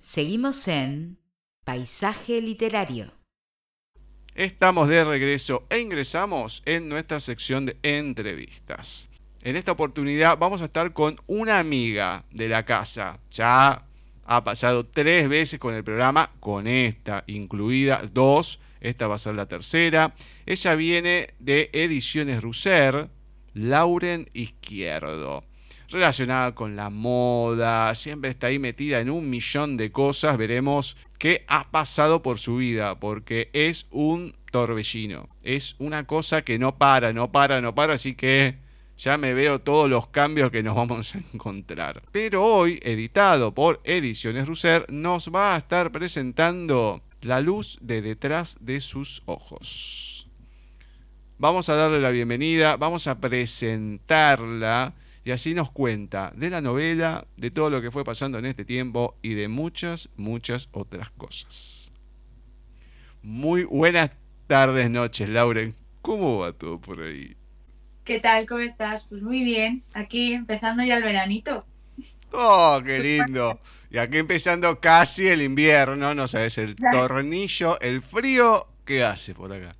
Seguimos en Paisaje Literario. Estamos de regreso e ingresamos en nuestra sección de entrevistas. En esta oportunidad vamos a estar con una amiga de la casa. Ya ha pasado tres veces con el programa, con esta incluida, dos. Esta va a ser la tercera. Ella viene de Ediciones Russer, Lauren Izquierdo. Relacionada con la moda, siempre está ahí metida en un millón de cosas. Veremos qué ha pasado por su vida, porque es un torbellino. Es una cosa que no para, no para, no para, así que ya me veo todos los cambios que nos vamos a encontrar. Pero hoy, editado por Ediciones Russer, nos va a estar presentando La luz de detrás de sus ojos. Vamos a darle la bienvenida, vamos a presentarla y así nos cuenta de la novela, de todo lo que fue pasando en este tiempo y de muchas, muchas otras cosas. Muy buenas tardes, noches, Lauren. ¿Cómo va todo por ahí? ¿Qué tal? ¿Cómo estás? Pues muy bien, aquí empezando ya el veranito. Oh, qué lindo. Y aquí empezando casi el invierno, no sabes, el tornillo, el frío, ¿qué hace por acá?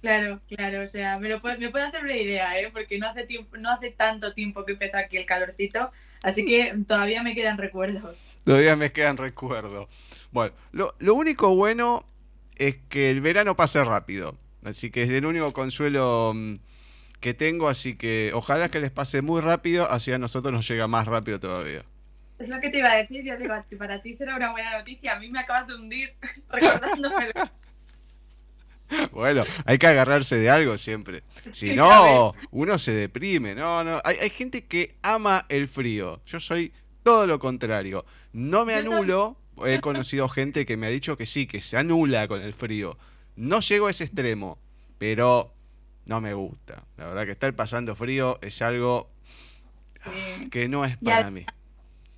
Claro, claro, o sea, me, lo puedo, me puedo hacer una idea, ¿eh? porque no hace, tiempo, no hace tanto tiempo que empezó aquí el calorcito, así que todavía me quedan recuerdos. Todavía me quedan recuerdos. Bueno, lo, lo único bueno es que el verano pase rápido, así que es el único consuelo mm, que tengo, así que ojalá que les pase muy rápido, así a nosotros nos llega más rápido todavía. Es lo que te iba a decir, yo digo, para ti será una buena noticia, a mí me acabas de hundir recordándomelo. Bueno, hay que agarrarse de algo siempre. Si no, uno se deprime. No, no. Hay, hay, gente que ama el frío. Yo soy todo lo contrario. No me anulo. He conocido gente que me ha dicho que sí, que se anula con el frío. No llego a ese extremo, pero no me gusta. La verdad que estar pasando frío es algo que no es para mí.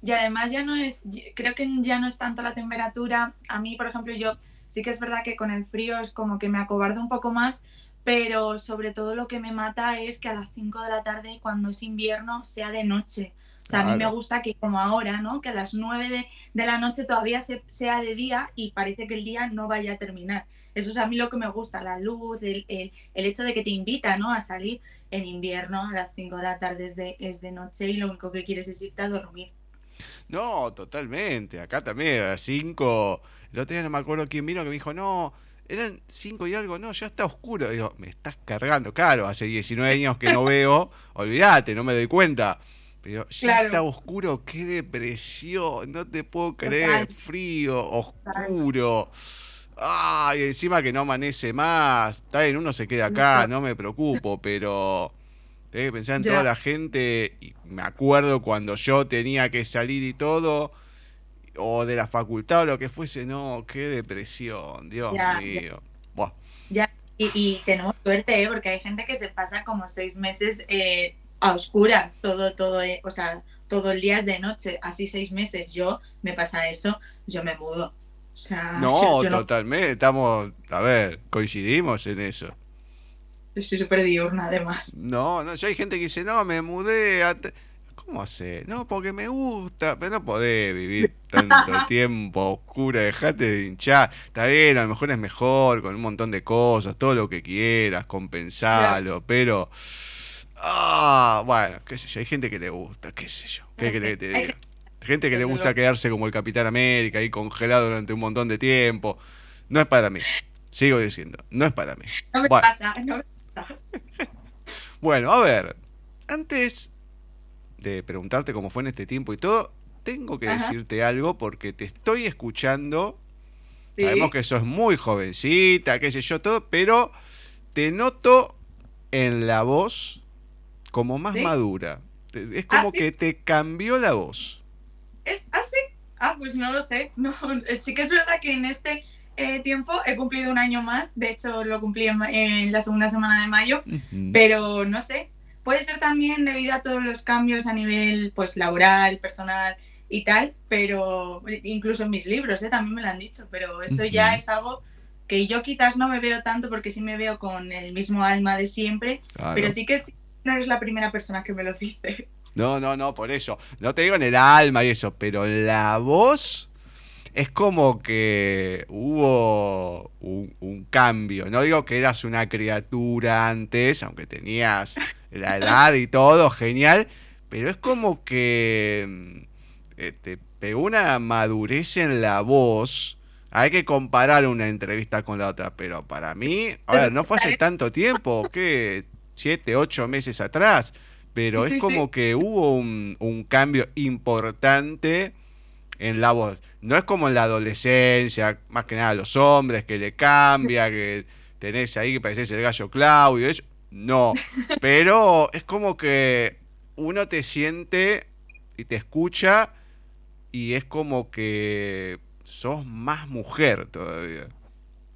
Y además ya no es, creo que ya no es tanto la temperatura. A mí, por ejemplo, yo sí que es verdad que con el frío es como que me acobardo un poco más, pero sobre todo lo que me mata es que a las 5 de la tarde, cuando es invierno, sea de noche. O sea, a mí me gusta que como ahora, ¿no? Que a las 9 de, de la noche todavía sea de día y parece que el día no vaya a terminar. Eso es a mí lo que me gusta, la luz, el, el, el hecho de que te invita, ¿no? A salir en invierno a las 5 de la tarde es de, es de noche y lo único que quieres es irte a dormir. No, totalmente. Acá también a las 5 el otro día no me acuerdo quién vino que me dijo, no, eran cinco y algo, no, ya está oscuro. Digo, me estás cargando, claro, hace 19 años que no veo, olvídate, no me doy cuenta. Pero ya está oscuro, qué depresión, no te puedo creer, frío, oscuro. Ay, encima que no amanece más. Está bien, uno se queda acá, no me preocupo, pero tengo que pensar en toda la gente. Y me acuerdo cuando yo tenía que salir y todo o de la facultad o lo que fuese, no, qué depresión, Dios mío. Ya, Y, tenemos suerte, ¿eh? porque hay gente que se pasa como seis meses eh, a oscuras, todo, todo, eh, o sea, todo el día es de noche, así seis meses. Yo me pasa eso, yo me mudo. O sea, no, totalmente, estamos, a ver, coincidimos en eso. Estoy súper diurna, además. No, no, ya hay gente que dice, no, me mudé a... ¿Cómo hace? No, porque me gusta, pero no podés vivir tanto tiempo oscura, dejate de hinchar. Está bien, a lo mejor es mejor, con un montón de cosas, todo lo que quieras, compensalo, pero. Ah, bueno, qué sé yo, hay gente que le gusta, qué sé yo, qué que te diga. Gente que le gusta quedarse como el Capitán América, ahí congelado durante un montón de tiempo. No es para mí. Sigo diciendo, no es para mí. No me pasa, no me pasa. bueno, a ver, antes de preguntarte cómo fue en este tiempo y todo, tengo que decirte algo porque te estoy escuchando. Sabemos que sos muy jovencita, qué sé yo, todo, pero te noto en la voz como más madura. Es como ¿Ah, que te cambió la voz. ¿Es así? Ah, pues no lo sé. No, sí que es verdad que en este eh, tiempo he cumplido un año más. De hecho, lo cumplí en, la segunda semana de mayo. Pero no sé, Puede ser también debido a todos los cambios a nivel pues laboral, personal y tal, pero incluso en mis libros ¿eh? también me lo han dicho, pero eso ya es algo que yo quizás no me veo tanto porque sí me veo con el mismo alma de siempre, pero sí que no eres la primera persona que me lo dice. No, no, no, por eso. No te digo en el alma y eso, pero la voz es como que hubo un, cambio. No digo que eras una criatura antes, aunque tenías la edad y todo, genial, pero es como que mm, eh, te pegó una madurez en la voz. Hay que comparar una entrevista con la otra, pero para mí, ahora no fue hace tanto tiempo, ¿qué? Siete, ocho meses atrás, pero es como que hubo un, un cambio importante en la voz. No es como en la adolescencia, más que nada los hombres, que le cambia, que tenés ahí que pareces el gallo Claudio, eso. No, pero es como que uno te siente y te escucha y es como que sos más mujer todavía.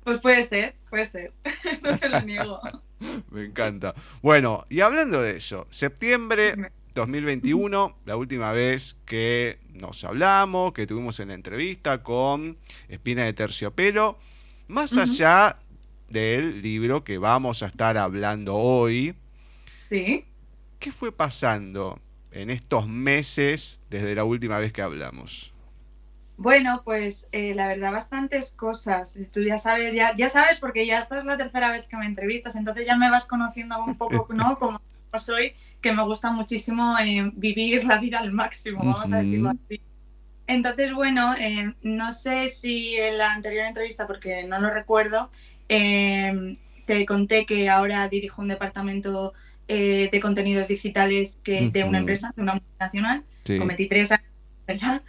Pues puede ser, puede ser, no te lo niego. Me encanta. Bueno, y hablando de eso, septiembre 2021, la última vez que nos hablamos, que tuvimos en la entrevista con Espina de Terciopelo, más allá del libro que vamos a estar hablando hoy. Sí. ¿Qué fue pasando en estos meses desde la última vez que hablamos? Bueno, pues eh, la verdad, bastantes cosas. Tú ya sabes, ya, ya sabes, porque ya esta es la tercera vez que me entrevistas, entonces ya me vas conociendo un poco, ¿no? Como soy, que me gusta muchísimo eh, vivir la vida al máximo, vamos a decirlo así. Entonces, bueno, eh, no sé si en la anterior entrevista, porque no lo recuerdo, te conté que ahora dirijo un departamento de contenidos digitales que, de una empresa, de una multinacional, con 23 años, ¿verdad?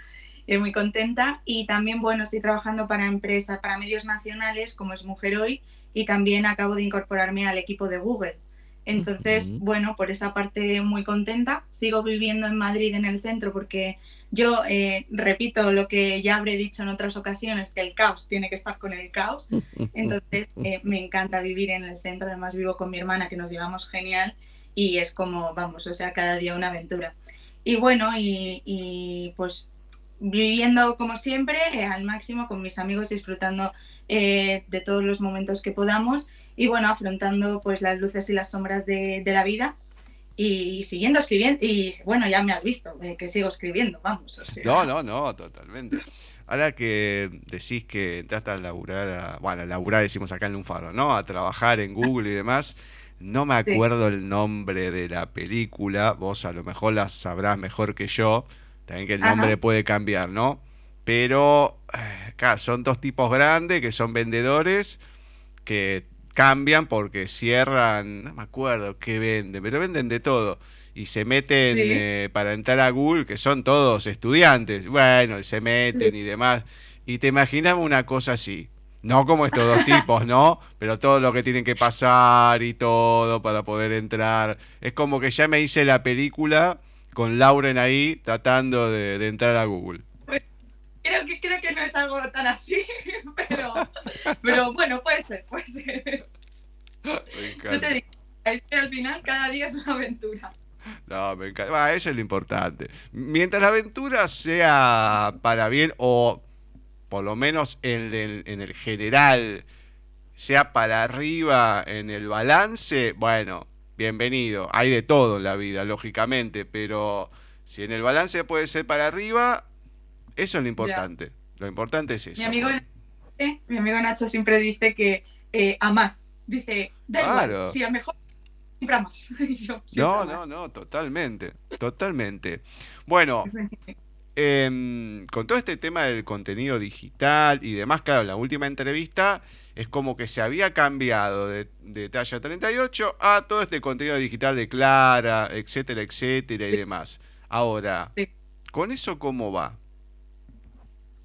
muy contenta. Y también, bueno, estoy trabajando para empresas, para medios nacionales, como es Mujer Hoy, y también acabo de incorporarme al equipo de Google. Entonces, bueno, por esa parte muy contenta. Sigo viviendo en Madrid, en el centro, porque yo eh, repito lo que ya habré dicho en otras ocasiones, que el caos tiene que estar con el caos. Entonces, eh, me encanta vivir en el centro. Además, vivo con mi hermana, que nos llevamos genial y es como, vamos, o sea, cada día una aventura. Y bueno, y, y pues viviendo como siempre eh, al máximo con mis amigos, disfrutando eh, de todos los momentos que podamos y bueno, afrontando pues las luces y las sombras de, la vida y siguiendo escribiendo y bueno, ya me has visto eh, que sigo escribiendo, vamos. No, no, no, totalmente. Ahora que decís que entraste a laburar, bueno, a laburar decimos acá en Lunfaro, ¿no? A trabajar en Google y demás. No me acuerdo el nombre de la película, vos a lo mejor la sabrás mejor que yo, también que el nombre puede cambiar, ¿no? Pero, eh, son dos tipos grandes que son vendedores que cambian porque cierran, no me acuerdo qué venden, pero venden de todo. Y se meten eh, para entrar a Google, que son todos estudiantes. Bueno, se meten y demás. Y te imaginas una cosa así. No como estos dos tipos, ¿no? Pero todo lo que tienen que pasar y todo para poder entrar. Es como que ya me hice la película con Lauren ahí tratando de, entrar a Google. Creo que, creo que no es algo tan así, pero, pero bueno, puede ser, puede ser. No te digo, es que al final cada día es una aventura. No, me encanta. eso es lo importante. Mientras la aventura sea para bien o por lo menos en el, en el general sea para arriba en el balance, bueno, bienvenido. Hay de todo en la vida, lógicamente, pero si en el balance puede ser para arriba, eso es lo importante. Lo importante es eso. Mi amigo, mi amigo Nacho siempre dice que eh, a más. Dice, da igual, si a mejor siempre a más. no, no, no, totalmente, totalmente. Bueno, em, con todo este tema del contenido digital y demás, claro, la última entrevista es como que se había cambiado de, talla 38 a todo este contenido digital de Clara, etcétera, etcétera y demás. Ahora, ¿con eso cómo va?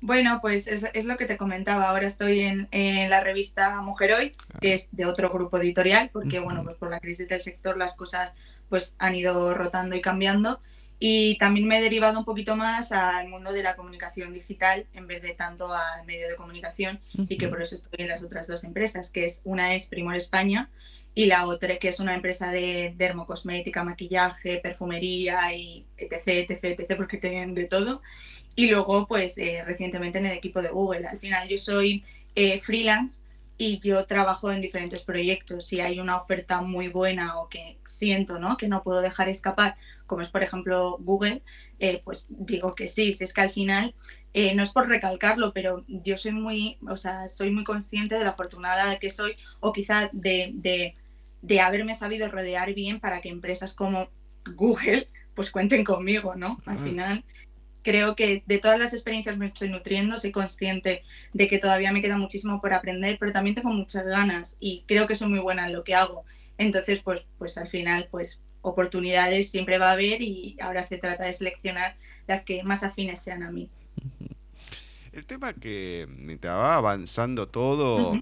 Bueno, pues es, lo que te comentaba. Ahora estoy en, la revista Mujer Hoy, que es de otro grupo editorial, porque bueno, pues por la crisis del sector las cosas pues han ido rotando y cambiando. Y también me he derivado un poquito más al mundo de la comunicación digital en vez de tanto al medio de comunicación y que por eso estoy en las otras dos empresas, que es una es Primor España y la otra que es una empresa de dermocosmética, maquillaje, perfumería y etc, etc, etc, porque tienen de todo. Y luego, pues eh, recientemente en el equipo de Google. Al final yo soy eh, freelance y yo trabajo en diferentes proyectos. Si hay una oferta muy buena o que siento ¿no? que no puedo dejar escapar como es por ejemplo Google, eh, pues digo que sí, si es que al final eh, no es por recalcarlo, pero yo soy muy, o sea, soy muy consciente de la afortunada que soy o quizás de, de, de haberme sabido rodear bien para que empresas como Google pues cuenten conmigo, ¿no? Al final creo que de todas las experiencias me estoy nutriendo, soy consciente de que todavía me queda muchísimo por aprender, pero también tengo muchas ganas y creo que soy muy buena en lo que hago. Entonces, pues, pues al final, pues oportunidades siempre va a haber y ahora se trata de seleccionar las que más afines sean a mí. El tema que mientras va avanzando todo,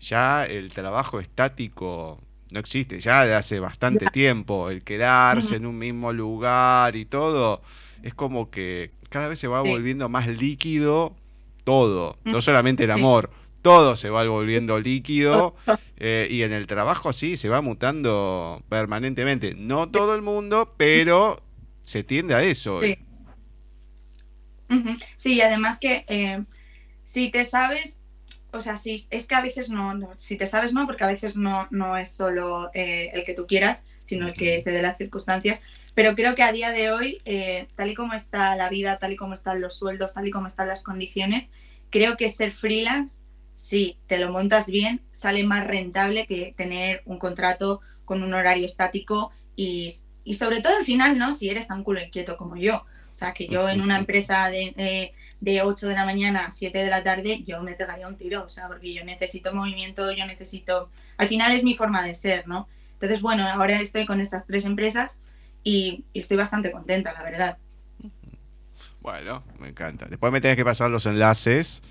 ya el trabajo estático no existe, ya de hace bastante tiempo, el quedarse en un mismo lugar y todo, es como que cada vez se va volviendo más líquido todo, no solamente el amor, todo se va volviendo líquido eh, y en el trabajo sí se va mutando permanentemente. No todo el mundo, pero se tiende a eso. Sí, sí y además que eh, si te sabes o sea, sí, es que a veces no, si te sabes no, porque a veces no, no es solo eh, el que tú quieras, sino el que se dé las circunstancias. Pero creo que a día de hoy, eh, tal y como está la vida, tal y como están los sueldos, tal y como están las condiciones, creo que ser freelance, si te lo montas bien, sale más rentable que tener un contrato con un horario estático y, y sobre todo al final, ¿no? Si eres tan culo inquieto como yo. O sea, que yo en una empresa de, eh, de 8 de la mañana a 7 de la tarde, yo me pegaría un tiro, o sea, porque yo necesito movimiento, yo necesito... Al final es mi forma de ser, ¿no? Entonces, bueno, ahora estoy con estas tres empresas y, estoy bastante contenta, la verdad. Bueno, me encanta. Después me tenés que pasar los enlaces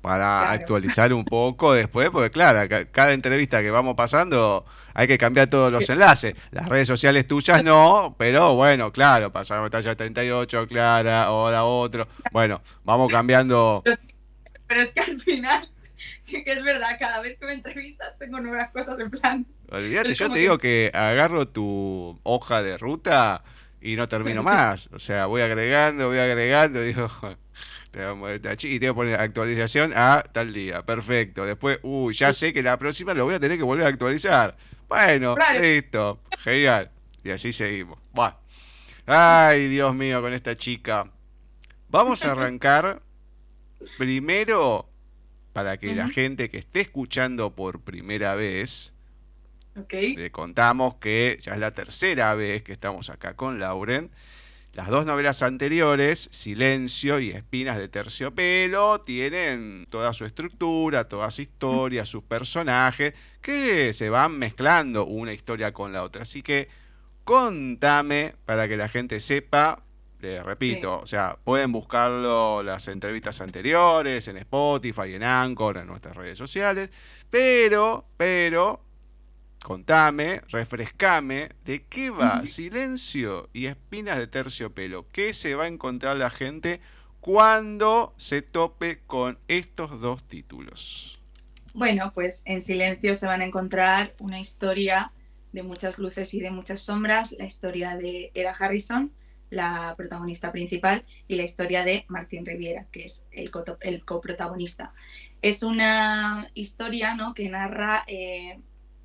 para actualizar un poco después, porque claro, cada entrevista que vamos pasando hay que cambiar todos los enlaces. Las redes sociales tuyas no, pero bueno, claro, pasamos talla 38, Clara, ahora otro. Bueno, vamos cambiando. Pero es que al final, sí que es verdad, cada vez que me entrevistas tengo nuevas cosas en plan. Olvídate, yo te digo que agarro tu hoja de ruta y no termino más. O sea, voy agregando, voy agregando, digo, y tengo que poner actualización a tal día. Perfecto. Después, uy, ya sé que la próxima lo voy a tener que volver a actualizar. Bueno, listo. Genial. Y así seguimos. Ay, Dios mío, con esta chica. Vamos a arrancar primero para que la gente que esté escuchando por primera vez, le contamos que ya es la tercera vez que estamos acá con Lauren. Las dos novelas anteriores, Silencio y Espinas de Terciopelo, tienen toda su estructura, toda su historia, sus personajes, que se van mezclando una historia con la otra. Así que contame para que la gente sepa, les repito, o sea, pueden buscarlo las entrevistas anteriores en Spotify, en Anchor, en nuestras redes sociales, pero, pero, contame, refrescame, ¿de qué va Silencio y Espinas de Terciopelo? ¿Qué se va a encontrar la gente cuando se tope con estos dos títulos? Bueno, pues en Silencio se van a encontrar una historia de muchas luces y de muchas sombras, la historia de Era Harrison, la protagonista principal, y la historia de Martín Riviera, que es el, coprotagonista. Es una historia ¿no? que narra eh,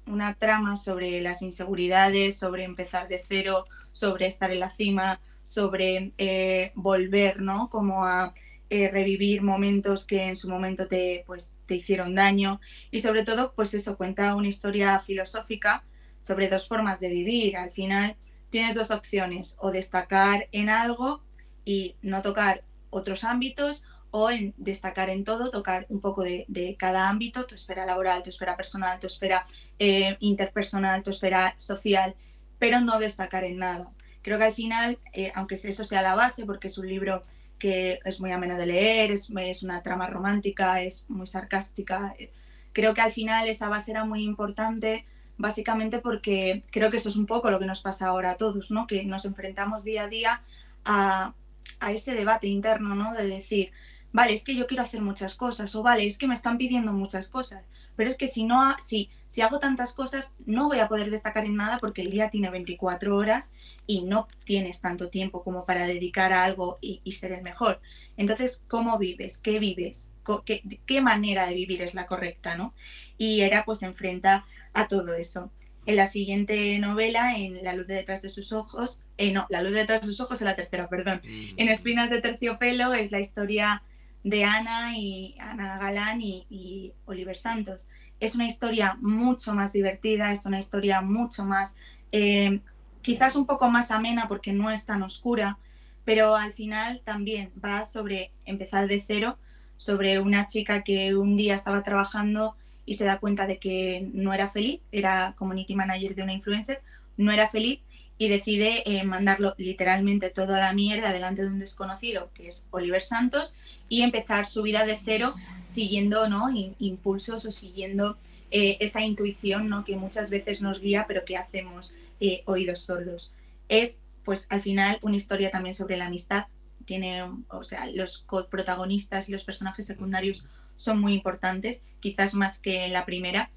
una trama sobre las inseguridades, sobre empezar de cero, sobre estar en la cima, sobre eh, volver, ¿no? Como a eh, revivir momentos que en su momento te, pues, te hicieron daño y sobre todo, pues eso, cuenta una historia filosófica sobre dos formas de vivir. Al final tienes dos opciones, o destacar en algo y no tocar otros ámbitos o en destacar en todo, tocar un poco de, cada ámbito, tu esfera laboral, tu esfera personal, tu esfera eh, interpersonal, tu esfera social, pero no destacar en nada. Creo que al final, eh, aunque eso sea la base, porque es un libro que es muy ameno de leer, es, es una trama romántica, es muy sarcástica, eh, creo que al final esa base era muy importante básicamente porque creo que eso es un poco lo que nos pasa ahora a todos, ¿no? Que nos enfrentamos día a día a, a ese debate interno, ¿no? De decir, vale, es que yo quiero hacer muchas cosas, o vale, es que me están pidiendo muchas cosas, pero es que si no, si, si hago tantas cosas, no voy a poder destacar en nada porque el día tiene 24 horas y no tienes tanto tiempo como para dedicar a algo y, ser el mejor. Entonces, ¿cómo vives? ¿Qué vives? ¿Qué, ¿Qué, manera de vivir es la correcta? ¿no? Y era pues enfrenta a todo eso. En la siguiente novela, en La luz de detrás de sus ojos, eh, no, La luz de detrás de sus ojos es la tercera, perdón. En Espinas de terciopelo es la historia de Ana y Ana Galán y, Oliver Santos. Es una historia mucho más divertida, es una historia mucho más, eh, quizás un poco más amena porque no es tan oscura, pero al final también va sobre empezar de cero, sobre una chica que un día estaba trabajando y se da cuenta de que no era feliz, era community manager de una influencer, no era feliz y decide eh, mandarlo literalmente toda la mierda delante de un desconocido, que es Oliver Santos, y empezar su vida de cero siguiendo ¿no? impulsos o siguiendo eh, esa intuición ¿no? que muchas veces nos guía, pero que hacemos eh, oídos sordos. Es, pues, al final una historia también sobre la amistad. Tiene, o sea, los protagonistas y los personajes secundarios son muy importantes, quizás más que la primera,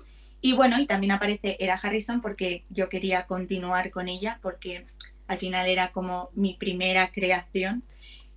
y bueno, y también aparece Era Harrison porque yo quería continuar con ella, porque al final era como mi primera creación.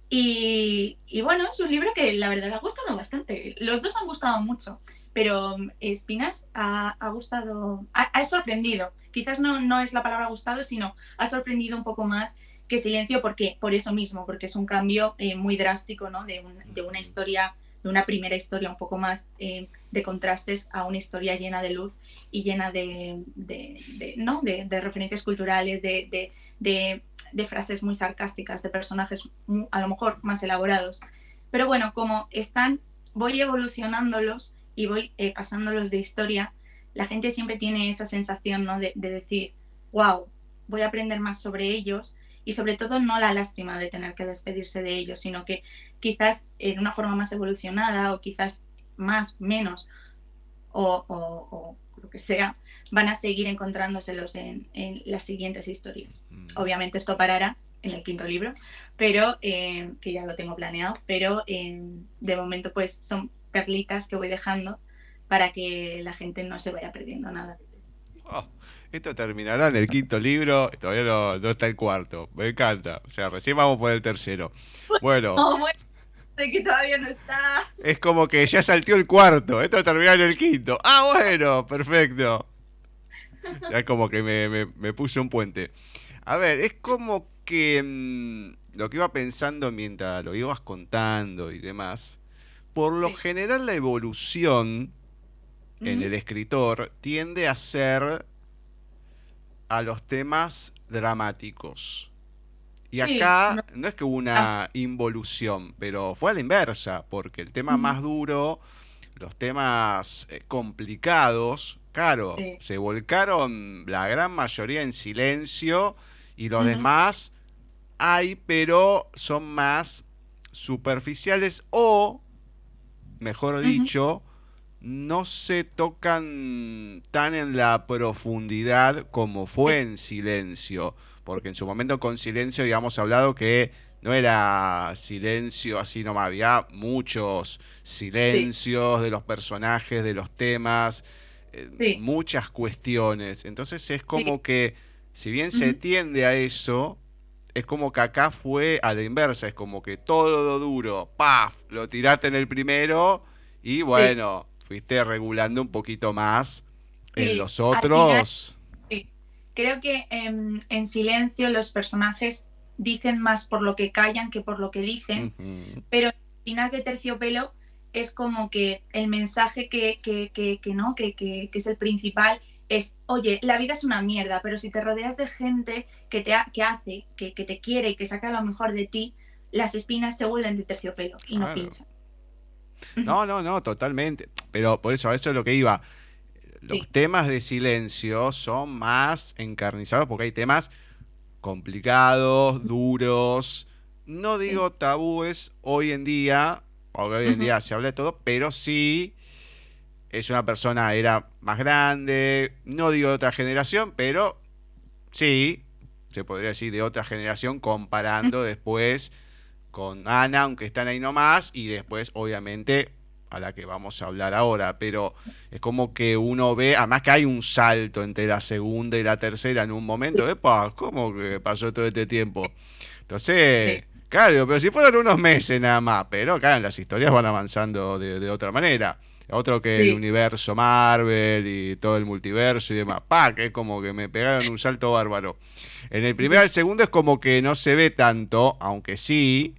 Y, bueno, es un libro que la verdad ha gustado bastante. Los dos han gustado mucho, pero Espinas ha, gustado, ha, sorprendido. Quizás no, no es la palabra gustado, sino ha sorprendido un poco más que Silencio, porque por eso mismo, porque es un cambio eh, muy drástico ¿no? de, de una historia de una primera historia un poco más eh, de contrastes a una historia llena de luz y llena de, ¿no? de, referencias culturales, de, frases muy sarcásticas, de personajes a lo mejor más elaborados. Pero bueno, como están, voy evolucionándolos y voy eh, pasándolos de historia, la gente siempre tiene esa sensación ¿no? de, decir, wow, voy a aprender más sobre ellos y sobre todo no la lástima de tener que despedirse de ellos, sino que quizás en una forma más evolucionada o quizás más, menos o, lo que sea, van a seguir encontrándoselos en, las siguientes historias. Mm. Obviamente esto parará en el quinto libro, pero eh, que ya lo tengo planeado, pero eh, de momento pues son perlitas que voy dejando para que la gente no se vaya perdiendo nada. Oh, esto terminará en el quinto libro, todavía no, está el cuarto, me encanta, o sea, recién vamos por el tercero. Bueno. bueno que todavía no está. Es como que ya saltió el cuarto. Esto terminó en el quinto. Ah, bueno, perfecto. Ya como que me, me, puse un puente. A ver, es como que mm, lo que iba pensando mientras lo ibas contando y demás. Por lo general, la evolución en el escritor tiende a ser a los temas dramáticos. Y acá no. es que hubo una ah. involución, pero fue a la inversa, porque el tema más duro, los temas eh, complicados, claro, se volcaron la gran mayoría en silencio y los demás hay, pero son más superficiales o, mejor dicho, no se tocan tan en la profundidad como fue en silencio porque en su momento con silencio habíamos hablado que no era silencio así nomás, había muchos silencios de los personajes, de los temas, eh, muchas cuestiones. Entonces es como que, si bien se tiende a eso, es como que acá fue a la inversa, es como que todo lo duro, ¡paf! Lo tiraste en el primero y bueno, fuiste regulando un poquito más en los otros. creo que en, silencio los personajes dicen más por lo que callan que por lo que dicen, pero en Finas de Terciopelo es como que el mensaje que, no, que, es el principal es, oye, la vida es una mierda, pero si te rodeas de gente que te que hace, que, te quiere y que saca lo mejor de ti, las espinas se vuelven de terciopelo y no pinchan. No, no, no, totalmente. Pero por eso, a eso es lo que iba los temas de silencio son más encarnizados porque hay temas complicados, duros. No digo tabúes hoy en día, porque hoy en día se habla de todo, pero sí es una persona, era más grande, no digo de otra generación, pero sí, se podría decir de otra generación, comparando después con Ana, aunque están ahí nomás, y después, obviamente, a la que vamos a hablar ahora, pero es como que uno ve, además que hay un salto entre la segunda y la tercera en un momento, epa, ¿cómo que pasó todo este tiempo? Entonces, claro, pero si fueron unos meses nada más, pero claro, las historias van avanzando de, otra manera. Otro que el universo Marvel y todo el multiverso y demás. Pa, que es como que me pegaron un salto bárbaro. En el primero y el segundo es como que no se ve tanto, aunque sí,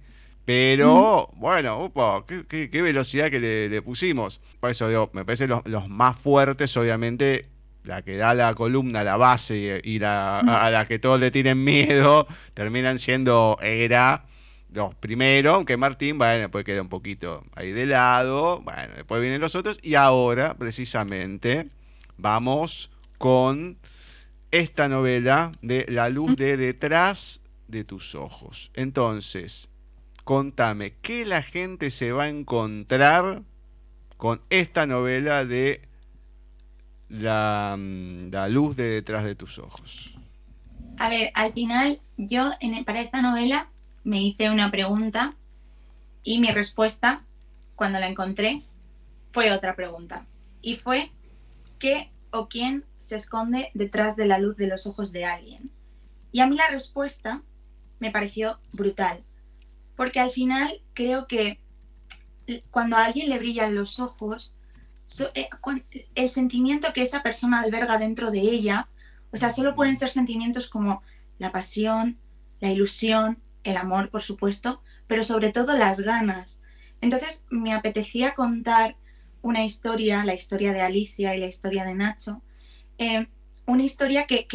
Pero, bueno, upa, qué, qué, velocidad que le, pusimos. Por eso digo, me parece los, los más fuertes, obviamente, la que da la columna, la base y, la, a, la que todos le tienen miedo, terminan siendo Era los primeros, aunque Martín, bueno, después queda un poquito ahí de lado, bueno, después vienen los otros y ahora, precisamente, vamos con esta novela de La luz de detrás de tus ojos. Entonces, contame, ¿qué la gente se va a encontrar con esta novela de la, mm, luz de detrás de tus ojos? A ver, al final yo para esta novela me hice una pregunta y mi respuesta, cuando la encontré, fue otra pregunta. Y fue, ¿qué o quién se esconde detrás de la luz de los ojos de alguien? Y a mí la respuesta me pareció brutal, porque al final creo que cuando a alguien le brillan los ojos, eh, el sentimiento que esa persona alberga dentro de ella, o sea, solo pueden ser sentimientos como la pasión, la ilusión, el amor, por supuesto, pero sobre todo las ganas. Entonces me apetecía contar una historia, la historia de Alicia y la historia de Nacho, eh, una historia que,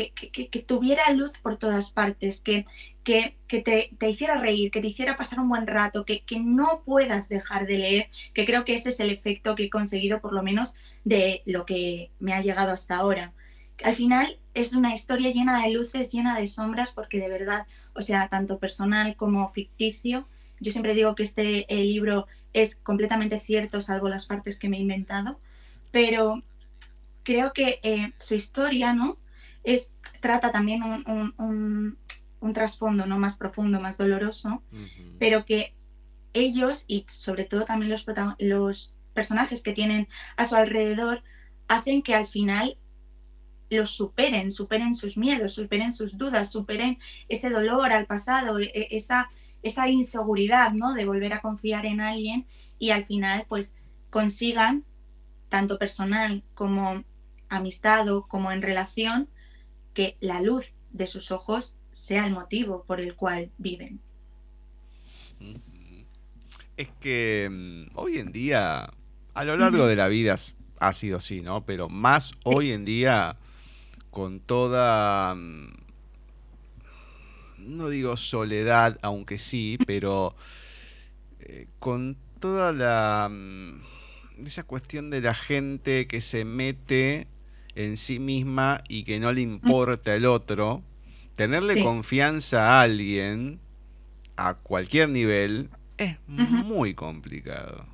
tuviera luz por todas partes, que, que, te, hiciera reír, que te hiciera pasar un buen rato, que, no puedas dejar de leer, que creo que ese es el efecto que he conseguido por lo menos de lo que me ha llegado hasta ahora. Al final es una historia llena de luces, llena de sombras, porque de verdad, o sea, tanto personal como ficticio, yo siempre digo que este libro es completamente cierto, salvo las partes que me he inventado, pero creo que eh, su historia, ¿no? Es, trata también un, trasfondo ¿no? más profundo, más doloroso, pero que ellos y sobre todo también los, los personajes que tienen a su alrededor hacen que al final los superen, superen sus miedos, superen sus dudas, superen ese dolor al pasado, e, e, esa, esa inseguridad, ¿no? De volver a confiar en alguien y al final, pues, consigan, tanto personal como amistad como en relación, que la luz de sus ojos sea el motivo por el cual viven. Es que mm, hoy en día, a lo largo de la vida ha sido así, ¿no? Pero más hoy en día con toda, mm, no digo soledad, aunque sí, pero eh, con toda la, mm, esa cuestión de la gente que se mete en sí misma y que no le importa el otro, tenerle confianza a alguien, a cualquier nivel, es muy complicado.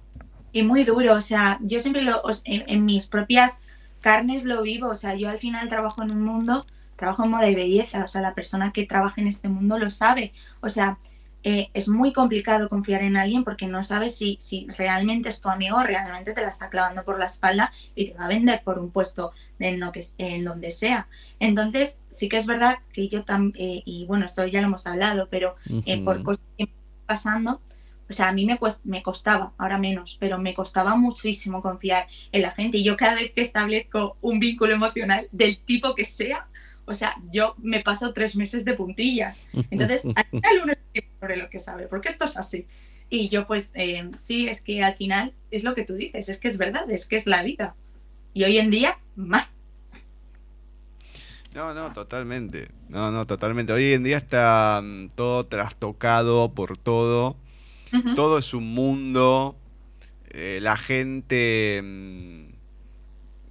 Y muy duro, o sea, yo siempre lo, en mis propias carnes lo vivo, o sea, yo al final trabajo en un mundo, trabajo en moda y belleza, o sea, la persona que trabaja en este mundo lo sabe, o sea, eh, es muy complicado confiar en alguien porque no sabes si, si realmente es tu amigo, realmente te la está clavando por la espalda y te va a vender por un puesto en, lo que, en donde sea. Entonces, sí que es verdad que yo también, eh, y bueno, esto ya lo hemos hablado, pero eh, por cosas que me pasando, o sea, a mí me, me costaba, ahora menos, pero me costaba muchísimo confiar en la gente. Y yo cada vez que establezco un vínculo emocional del tipo que sea, o sea, yo me paso tres meses de puntillas. Entonces, al final uno sobre lo que sabe, porque esto es así. Y yo pues eh, sí, es que al final es lo que tú dices, es que es verdad, es que es la vida. Y hoy en día, más. No, no, totalmente. No, no, totalmente. Hoy en día está mm, todo trastocado por todo. Todo es un mundo. Eh, la gente mm,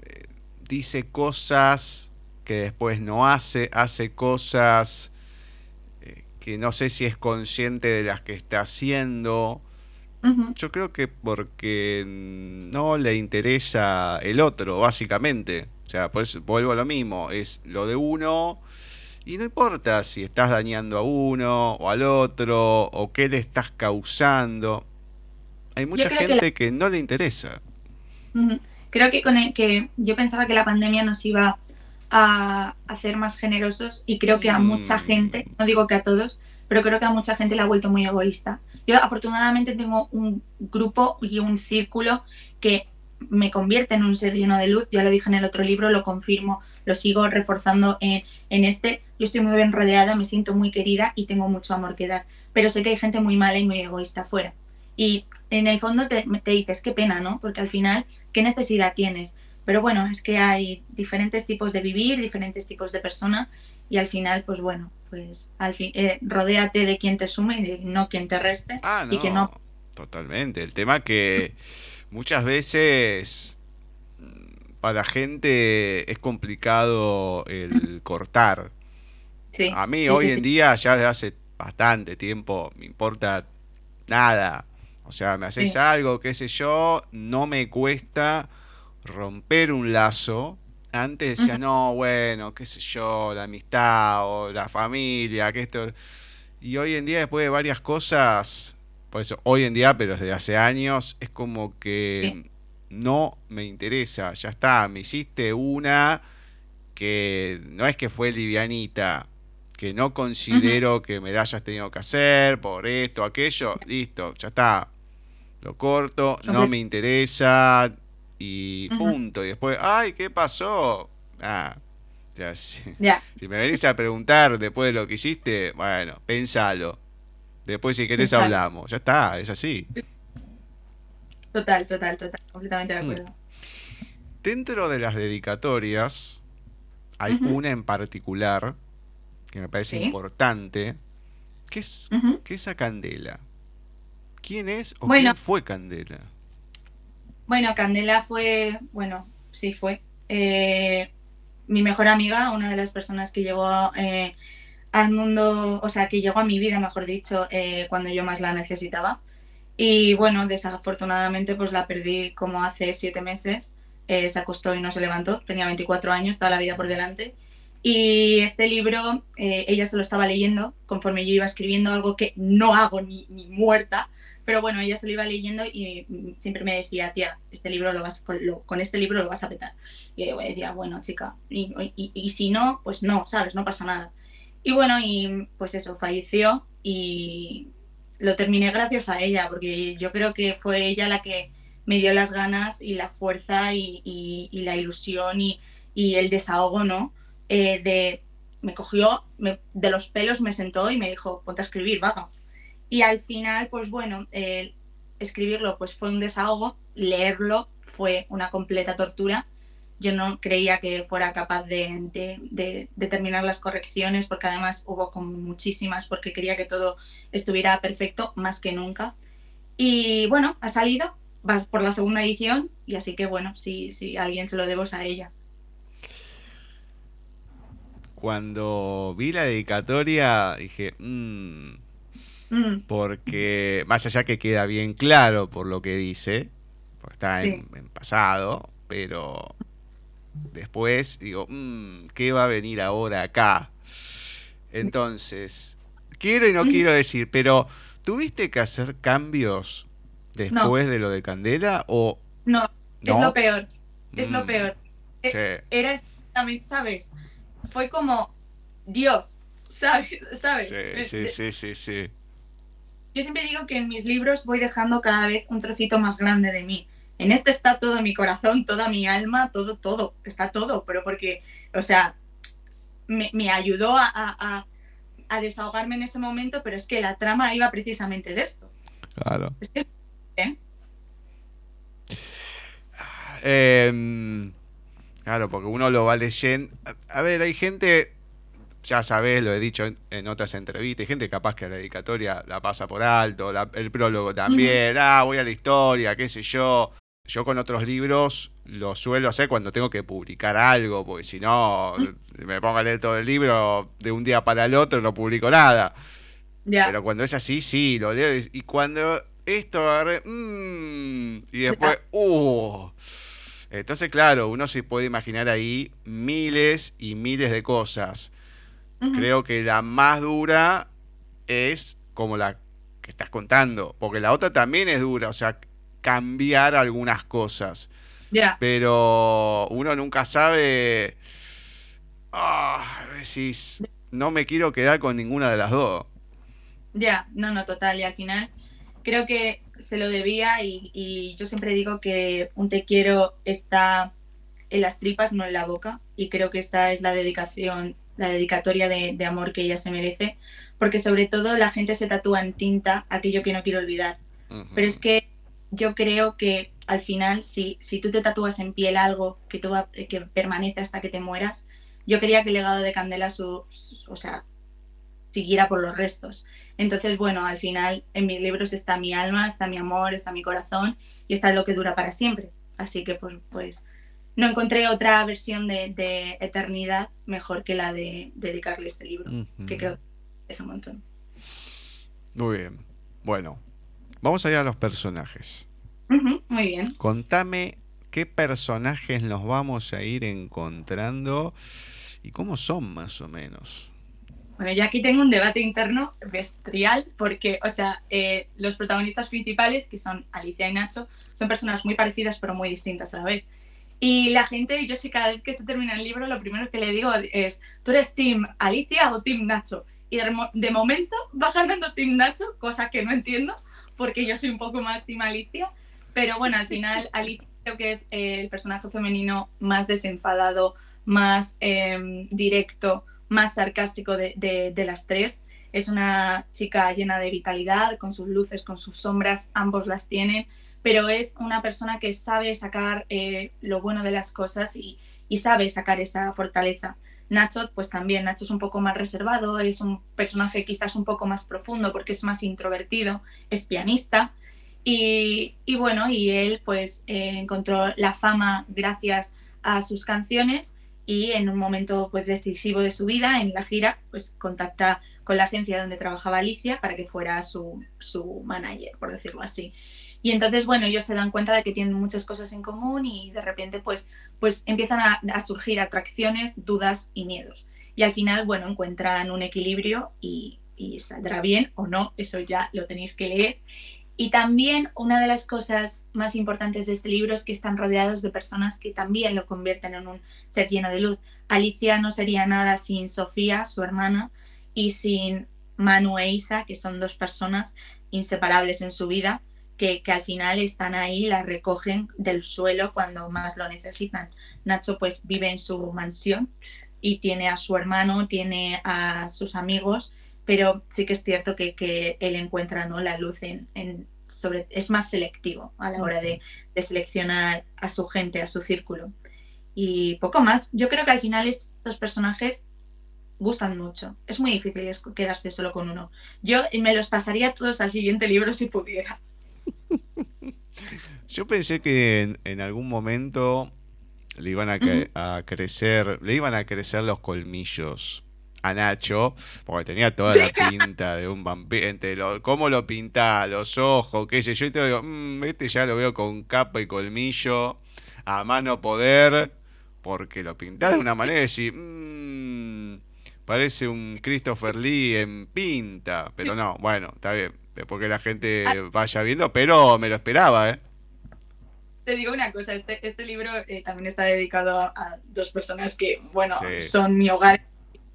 eh, dice cosas que después no hace, hace cosas eh, que no sé si es consciente de las que está haciendo. Yo creo que porque no le interesa el otro, básicamente. O sea, pues vuelvo a lo mismo, es lo de uno y no importa si estás dañando a uno o al otro o qué le estás causando. Hay mucha gente que, no le interesa. Creo que, con que yo pensaba que la pandemia nos iba a hacer más generosos y creo que a mucha mm. gente, no digo que a todos, pero creo que a mucha gente le ha vuelto muy egoísta. Yo afortunadamente tengo un grupo y un círculo que me convierte en un ser lleno de luz, ya lo dije en el otro libro, lo confirmo, lo sigo reforzando en, en este, yo estoy muy bien rodeada, me siento muy querida y tengo mucho amor que dar. pero sé que hay gente muy mala y muy egoísta afuera. Y en el fondo te, te dices, qué pena, ¿no? Porque al final, ¿qué necesidad tienes? Pero bueno, es que hay diferentes tipos de vivir, diferentes tipos de persona y al final, pues bueno, pues al fin, eh, rodéate de quien te sume y de no quien te reste Ah, y que no. Totalmente. El tema que muchas veces para la gente es complicado el cortar. Sí, A mí sí, hoy sí, en día, ya desde hace bastante tiempo, me importa nada. O sea, me haces algo, qué sé yo, no me cuesta romper un lazo. Antes decía, no, bueno, qué sé yo, la amistad o la familia, que esto. Y hoy en día, después de varias cosas, por eso, hoy en día, pero desde hace años, es como que no me interesa. Ya está, me hiciste una que no es que fue livianita, que no considero que me la hayas tenido que hacer por esto, aquello, listo, ya está. Lo corto, no me interesa y punto. Y después, ay, ¿qué pasó? Ah, o sea, si, Ya, si me venís a preguntar después de lo que hiciste, bueno, pensalo. Después si querés hablamos, ya está, es así. total, total, total, completamente de Mm. acuerdo. Dentro de las dedicatorias hay una en particular que me parece Sí. importante, que es, que es a Candela. ¿Quién es o Bueno. quién fue Candela? Bueno, Candela fue, bueno, sí fue eh, mi mejor amiga, una de las personas que llegó eh, al mundo, o sea, que llegó a mi vida, mejor dicho, eh, cuando yo más la necesitaba. Y bueno, desafortunadamente pues la perdí como hace siete meses. Se acostó y no se levantó. Tenía 24 años, toda la vida por delante. Y este libro, ella se lo estaba leyendo conforme yo iba escribiendo algo que no hago ni muerta. Pero bueno, ella se lo iba leyendo y mm, siempre me decía, tía, este libro lo vas, con, lo- con este libro lo vas a petar. Y yo decía, bueno, chica, y, si no, pues no, ¿sabes? No pasa nada. Y bueno, y pues eso, falleció y lo terminé gracias a ella, porque yo creo que fue ella la que me dio las ganas y la fuerza y, la ilusión y, el desahogo, ¿no? Eh, de, me cogió de los pelos, me sentó y me dijo, ponte a escribir, vaga. Y al final, pues bueno, escribirlo pues fue un desahogo, leerlo fue una completa tortura. Yo no creía que fuera capaz de, de, de, de terminar las correcciones, porque además hubo como muchísimas, porque quería que todo estuviera perfecto, más que nunca. Y bueno, ha salido, vas por la segunda edición, y así que bueno, si, alguien se lo debo es a ella. Cuando vi la dedicatoria dije, "Mm", Mm, porque más allá que queda bien claro por lo que dice, porque está en, en pasado, pero después digo, "Mm, ¿qué va a venir ahora acá? Entonces, quiero y no Ujú. quiero decir, pero ¿tuviste que hacer cambios después de lo de Candela o no, es lo peor, es lo Mm, peor. sí. Era exactamente, ¿sabes? Fue como Dios, ¿sabes? ¿Sabes? Sí, Eh, sí, sí, sí, sí. Yo siempre digo que en mis libros voy dejando cada vez un trocito más grande de mí. En este está todo mi corazón, toda mi alma, todo, todo, está todo, pero porque, o sea, me, me ayudó a, a- a- desahogarme en ese momento, pero es que la trama iba precisamente de esto. Claro. Es que, ¿eh? Em, claro, porque uno lo va leyendo. A ver, hay gente, ya sabes, lo he dicho en, en otras entrevistas, hay gente capaz que la dedicatoria la pasa por alto, la- el prólogo también, ah, voy a la historia, qué sé yo. Yo con otros libros lo suelo hacer cuando tengo que publicar algo, porque si no, me pongo a leer todo el libro de un día para el otro, no publico nada. Pero cuando es así, sí, lo leo. y- Y cuando esto agarré. mm, y después. Uh, entonces, claro, uno se puede imaginar ahí miles y miles de cosas. Creo que la más dura es como la que estás contando. Porque la otra también es dura. O sea, cambiar algunas cosas. ya, Pero uno nunca sabe. Ah, decís, no me quiero quedar con ninguna de las dos. ya, no, no, total. Y al final creo que se lo debía y, y yo siempre digo que un te quiero está en las tripas, no en la boca. Y creo que esta es la dedicación la dedicatoria de, de amor que ella se merece, porque sobre todo la gente se tatúa en tinta aquello que no quiero olvidar. Pero es que yo creo que al final, si, si tú te tatúas en piel algo que, tú va- que permanece hasta que te mueras, yo quería que el legado de Candela su, su- o sea, siguiera por los restos. Entonces, bueno, al final en mis libros está mi alma, está mi amor, está mi corazón y está lo que dura para siempre. Así que pues, pues no encontré otra versión de, de eternidad mejor que la de dedicarle este libro, que creo que es un montón. Muy bien. Bueno, vamos a ir a los personajes. Muy bien. Contame qué personajes nos vamos a ir encontrando y cómo son más o menos. Bueno, yo aquí tengo un debate interno bestial porque, o sea, eh, los protagonistas principales, que son Alicia y Nacho, son personas muy parecidas pero muy distintas a la vez. Y la gente, yo sí, cada vez que se termina el libro, lo primero que le digo es, ¿tú eres Team Alicia o Team Nacho? Y de, de momento va ganando Team Nacho, cosa que no entiendo, porque yo soy un poco más Team Alicia. Pero bueno, al final Alicia creo que es eh, el personaje femenino más desenfadado, más em, directo, más sarcástico de, de- de las tres. Es una chica llena de vitalidad, con sus luces, con sus sombras, ambos las tienen, pero es una persona que sabe sacar eh, lo bueno de las cosas y, sabe sacar esa fortaleza. Nacho, pues también, Nacho es un poco más reservado, es un personaje quizás un poco más profundo porque es más introvertido, es pianista. Y, y bueno, y él pues eh, encontró la fama gracias a sus canciones y en un momento pues decisivo de su vida, en la gira, pues contacta con la agencia donde trabajaba Alicia para que fuera su, su manager, por decirlo así. Y entonces, bueno, ellos se dan cuenta de que tienen muchas cosas en común y de repente pues, pues empiezan a, surgir atracciones, dudas y miedos. Y al final, bueno, encuentran un equilibrio y, y saldrá bien o no, eso ya lo tenéis que leer. Y también una de las cosas más importantes de este libro es que están rodeados de personas que también lo convierten en un ser lleno de luz. Alicia no sería nada sin Sofía, su hermana, y sin Manu e Isa, que son dos personas inseparables en su vida, que, al final están ahí, la recogen del suelo cuando más lo necesitan. Nacho pues vive en su mansión y tiene a su hermano, tiene a sus amigos, pero sí que es cierto que, que él encuentra ¿no? la luz en, en sobre, es más selectivo a la hora de, de seleccionar a su gente, a su círculo. Y poco más. Yo creo que al final estos personajes gustan mucho. Es muy difícil quedarse solo con uno. Yo me los pasaría todos al siguiente libro si pudiera. Yo pensé que en, en algún momento le iban a, cre- a crecer, le iban a crecer los colmillos a Nacho, porque tenía toda la pinta de un vampiro, entre lo, cómo lo pinta, los ojos, qué sé yo, y te digo, "Mm, este ya lo veo con capa y colmillo, a mano poder, porque lo pintás de una manera de decir, "Mm, parece un Christopher Lee en pinta, pero no, bueno, está bien, después que la gente vaya viendo, pero me lo esperaba, ¿eh? Te digo una cosa, este, este libro eh, también está dedicado a, a dos personas que, bueno, Sí. son mi hogar,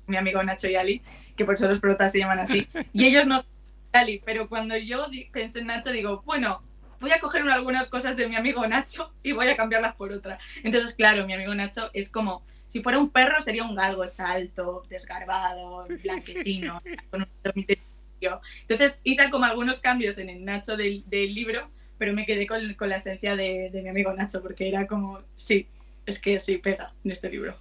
mi amigo Nacho y Ali, que por eso los protas se llaman así. Y ellos no son Ali, pero cuando yo pensé en Nacho, digo, bueno, voy a coger un- algunas cosas de mi amigo Nacho y voy a cambiarlas por otra. Entonces, claro, mi amigo Nacho es como, si fuera un perro sería un galgo, es alto, desgarbado, blanquetino, con un dormitorio. Entonces hice como algunos cambios en el Nacho del, del libro, pero me quedé con, con la esencia de, de mi amigo Nacho, porque era como, sí, es que sí, pega en este libro.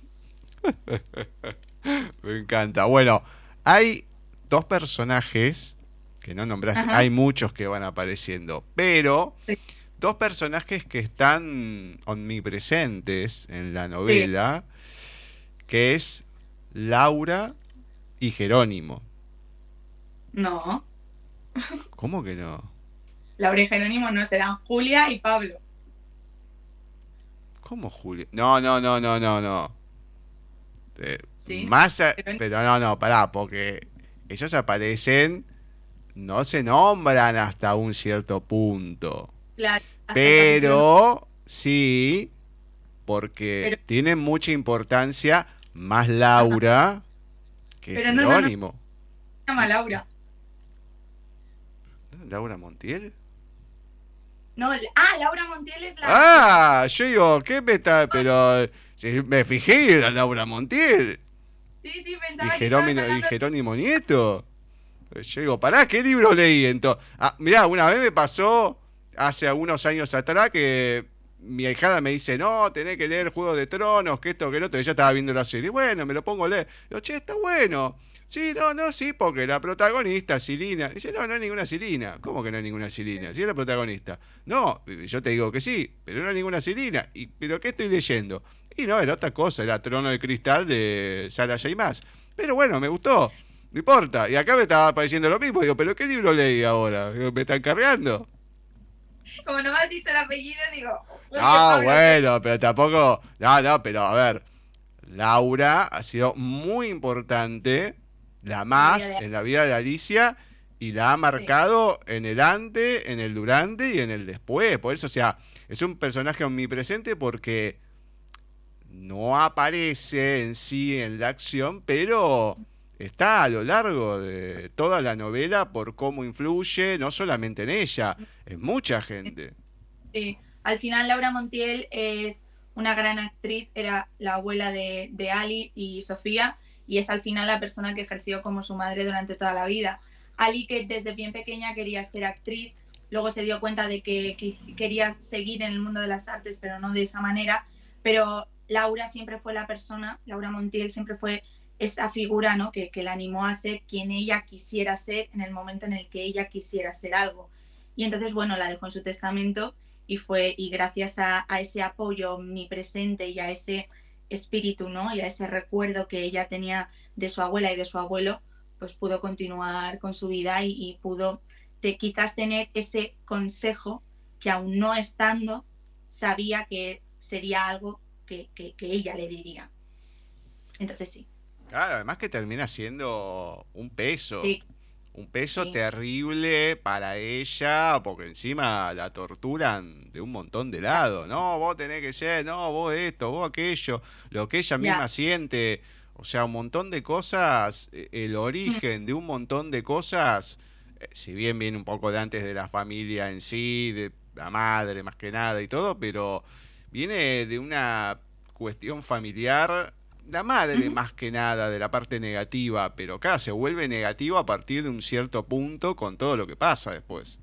Me encanta. Bueno, hay dos personajes que no nombraste, Ajá. hay muchos que van apareciendo, pero Sí. dos personajes que están omnipresentes en la novela, que es Laura y Jerónimo. No, ¿Cómo que no? Laura y Jerónimo no, serán Julia y Pablo. ¿Cómo Julio? No, no, no, no, no, no. Eh, Sí, Más a- Jerónimo. pero no, no, pará, porque ellos aparecen, no se nombran hasta un cierto punto. Claro, Pero sí, porque Pero- tienen mucha importancia más Laura que Pero no, no, no. Jerónimo. se llama Laura. ¿Laura Montiel? No, ah, Laura Montiel es la... Ah, yo digo, ¿qué me está? Pero si me fijé, era Laura Montiel. Sí, sí, pensaba ¿Y que Jerónimo, estabas y Jerónimo Nieto? Yo digo, pará, ¿qué libro leí entonces? Ah, mirá, una vez me pasó, hace algunos años atrás, que mi ahijada me dice, no, tenés que leer Juego de Tronos, que esto, que lo otro. Ella estaba viendo la serie. Bueno, me lo pongo a leer. Digo, che, está bueno. Sí, no, no, sí, porque la protagonista, Silina. Dice, no, no hay ninguna Silina. ¿Cómo que no hay ninguna Silina? Sí, es la protagonista. No, yo te digo que sí, pero no hay ninguna Silina. ¿Y, ¿Pero qué estoy leyendo? Y no, era otra cosa, era Trono de Cristal de Sara J. Maas. Pero bueno, me gustó. No importa. Y acá me estaba pareciendo lo mismo. Digo, ¿pero qué libro leí ahora? ¿Me están cargando? Como no me has dicho el apellido, digo. "Uy, Ah, qué bueno, pero tampoco. No, no, pero a ver. Laura ha sido muy importante, la más en la vida de Alicia, y la ha marcado en el antes, en el durante y en el después. Por eso, o sea, es un personaje omnipresente porque no aparece en sí en la acción, pero está a lo largo de toda la novela por cómo influye, no solamente en ella, en mucha gente. Sí, al final Laura Montiel es una gran actriz, era la abuela de, de Ali y Sofía y es al final la persona que ejerció como su madre durante toda la vida. Ali que desde bien pequeña quería ser actriz, luego se dio cuenta de que, que quería seguir en el mundo de las artes, pero no de esa manera, pero Laura siempre fue la persona, Laura Montiel siempre fue esa figura ¿no? que, que la animó a ser quien ella quisiera ser en el momento en el que ella quisiera ser algo. Y entonces, bueno, la dejó en su testamento y fue, y gracias a, a ese apoyo omnipresente y a ese espíritu, ¿no? Y a ese recuerdo que ella tenía de su abuela y de su abuelo, pues pudo continuar con su vida y, y pudo de, quizás tener ese consejo que aún no estando, sabía que sería algo que, que, que ella le diría. Entonces sí. Claro, además que termina siendo un peso. Sí. Un peso Sí. terrible para ella, porque encima la torturan de un montón de lados. No, vos tenés que ser, no, vos esto, vos aquello, lo que ella misma siente. O sea, un montón de cosas, eh, el origen de un montón de cosas, eh, si bien viene un poco de antes de la familia en sí, de la madre más que nada y todo, pero viene de una cuestión familiar, la madre más que nada de la parte negativa, pero acá se vuelve negativa a partir de un cierto punto con todo lo que pasa después.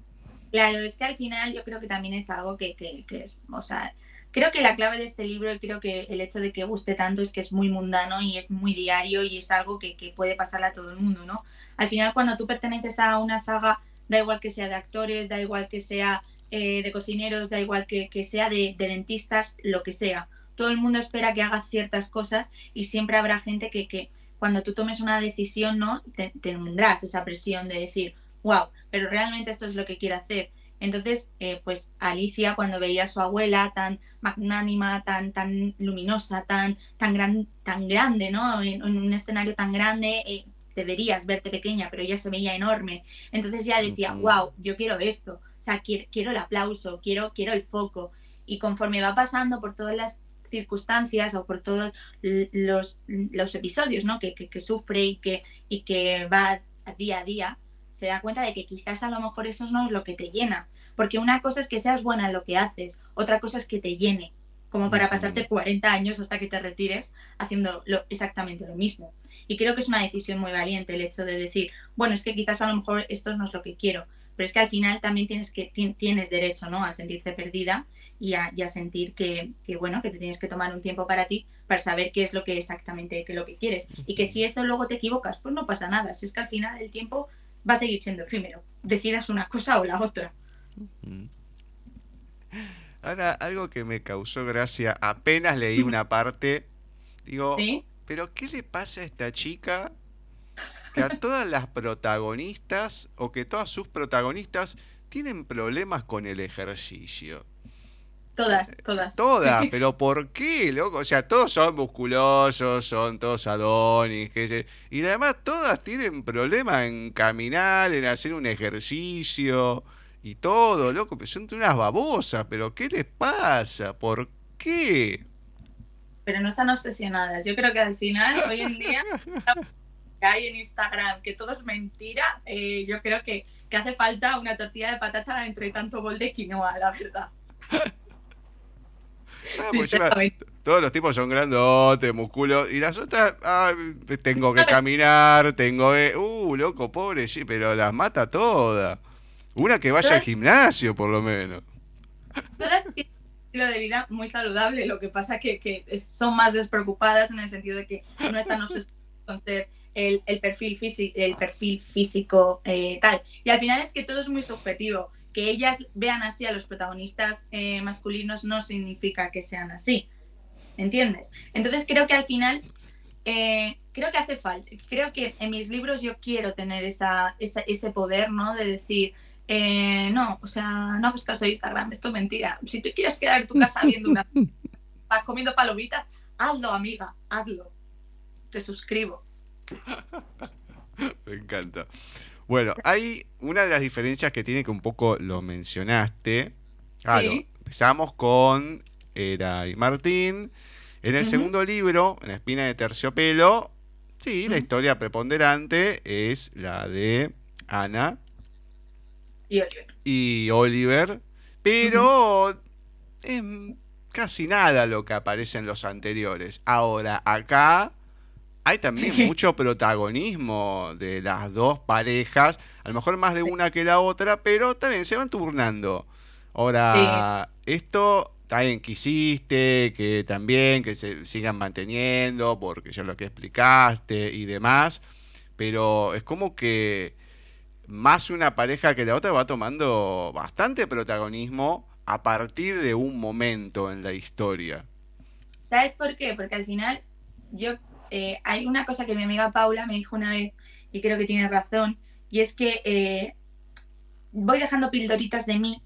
Claro, es que al final yo creo que también es algo que, que, que es, o sea, creo que la clave de este libro y creo que el hecho de que guste tanto es que es muy mundano y es muy diario y es algo que, que puede pasarle a todo el mundo, ¿no? Al final cuando tú perteneces a una saga, da igual que sea de actores, da igual que sea eh, de cocineros, da igual que, que sea de, de dentistas, lo que sea. Todo el mundo espera que hagas ciertas cosas y siempre habrá gente que, que cuando tú tomes una decisión, ¿no? Te, tendrás esa presión de decir, wow, pero realmente esto es lo que quiero hacer. Entonces, eh, pues Alicia, cuando veía a su abuela tan magnánima, tan, tan luminosa, tan, tan, gran, tan grande, ¿no? En, en un escenario tan grande, eh, deberías verte pequeña, pero ella se veía enorme. Entonces ya decía, wow, yo quiero esto. O sea, quiero, quiero el aplauso, quiero, quiero el foco. Y conforme va pasando por todas las circunstancias o por todos los, los episodios ¿no? que, que, que sufre y que, y que va día a día, se da cuenta de que quizás a lo mejor eso no es lo que te llena. Porque una cosa es que seas buena en lo que haces, otra cosa es que te llene, como para pasarte 40 años hasta que te retires haciendo lo, exactamente lo mismo. Y creo que es una decisión muy valiente el hecho de decir, bueno, es que quizás a lo mejor esto no es lo que quiero, pero es que al final también tienes, que, ti- tienes derecho ¿no? a sentirte perdida y a, y a sentir que, que, bueno, que te tienes que tomar un tiempo para ti para saber qué es lo que exactamente que lo que quieres. Y que si eso luego te equivocas, pues no pasa nada. Si es que al final el tiempo va a seguir siendo efímero. Decidas una cosa o la otra. Ahora, algo que me causó gracia, apenas leí una parte, digo, ¿Sí? pero ¿qué le pasa a esta chica que a todas las protagonistas o que todas sus protagonistas tienen problemas con el ejercicio? Todas, todas. Todas, Sí. pero ¿por qué, loco? O sea, todos son musculosos, son todos adonis, qué sé. Y además todas tienen problemas en caminar, en hacer un ejercicio y todo, loco. Pero son unas babosas, pero ¿qué les pasa? ¿Por qué? Pero no están obsesionadas. Yo creo que al final, hoy en día, que hay en Instagram, que todo es mentira, eh, yo creo que, que hace falta una tortilla de patata entre tanto bol de quinoa, la verdad. Ah, Sinceramente. todos los tipos son grandotes, músculos, y las otras, tengo que caminar, tengo que... Uh, loco, pobre, sí, pero las mata todas. Una que vaya al gimnasio, por lo menos. Todas tienen un estilo de vida muy saludable, lo que pasa que, que son más despreocupadas en el sentido de que no están obsesionadas con ser el, perfil, físico, el perfil físico eh, tal. Y al final es que todo es muy subjetivo. Que ellas vean así a los protagonistas eh, masculinos no significa que sean así. ¿Entiendes? Entonces creo que al final, eh, creo que hace falta, creo que en mis libros yo quiero tener esa, ese poder, ¿no? De decir, no, o sea, no hagas caso de Instagram, esto es mentira. Si tú quieres quedar en tu casa viendo una... comiendo palomitas, hazlo, amiga, hazlo. Te suscribo. Me encanta. Bueno, hay una de las diferencias que tiene que un poco lo mencionaste. Claro, empezamos con Era y Martín. En el segundo libro, en Espina de Terciopelo, sí, la historia preponderante es la de Ana y Oliver. Y Oliver, pero es casi nada lo que aparece en los anteriores. Ahora, acá hay también mucho protagonismo de las dos parejas, a lo mejor más de una que la otra, pero también se van turnando. Ahora, esto también que hiciste, que también que se sigan manteniendo, porque ya lo que explicaste y demás, pero es como que más una pareja que la otra va tomando bastante protagonismo a partir de un momento en la historia. ¿Sabes por qué? Porque al final yo eh, hay una cosa que mi amiga Paula me dijo una vez, y creo que tiene razón, y es que eh, voy dejando pildoritas de mí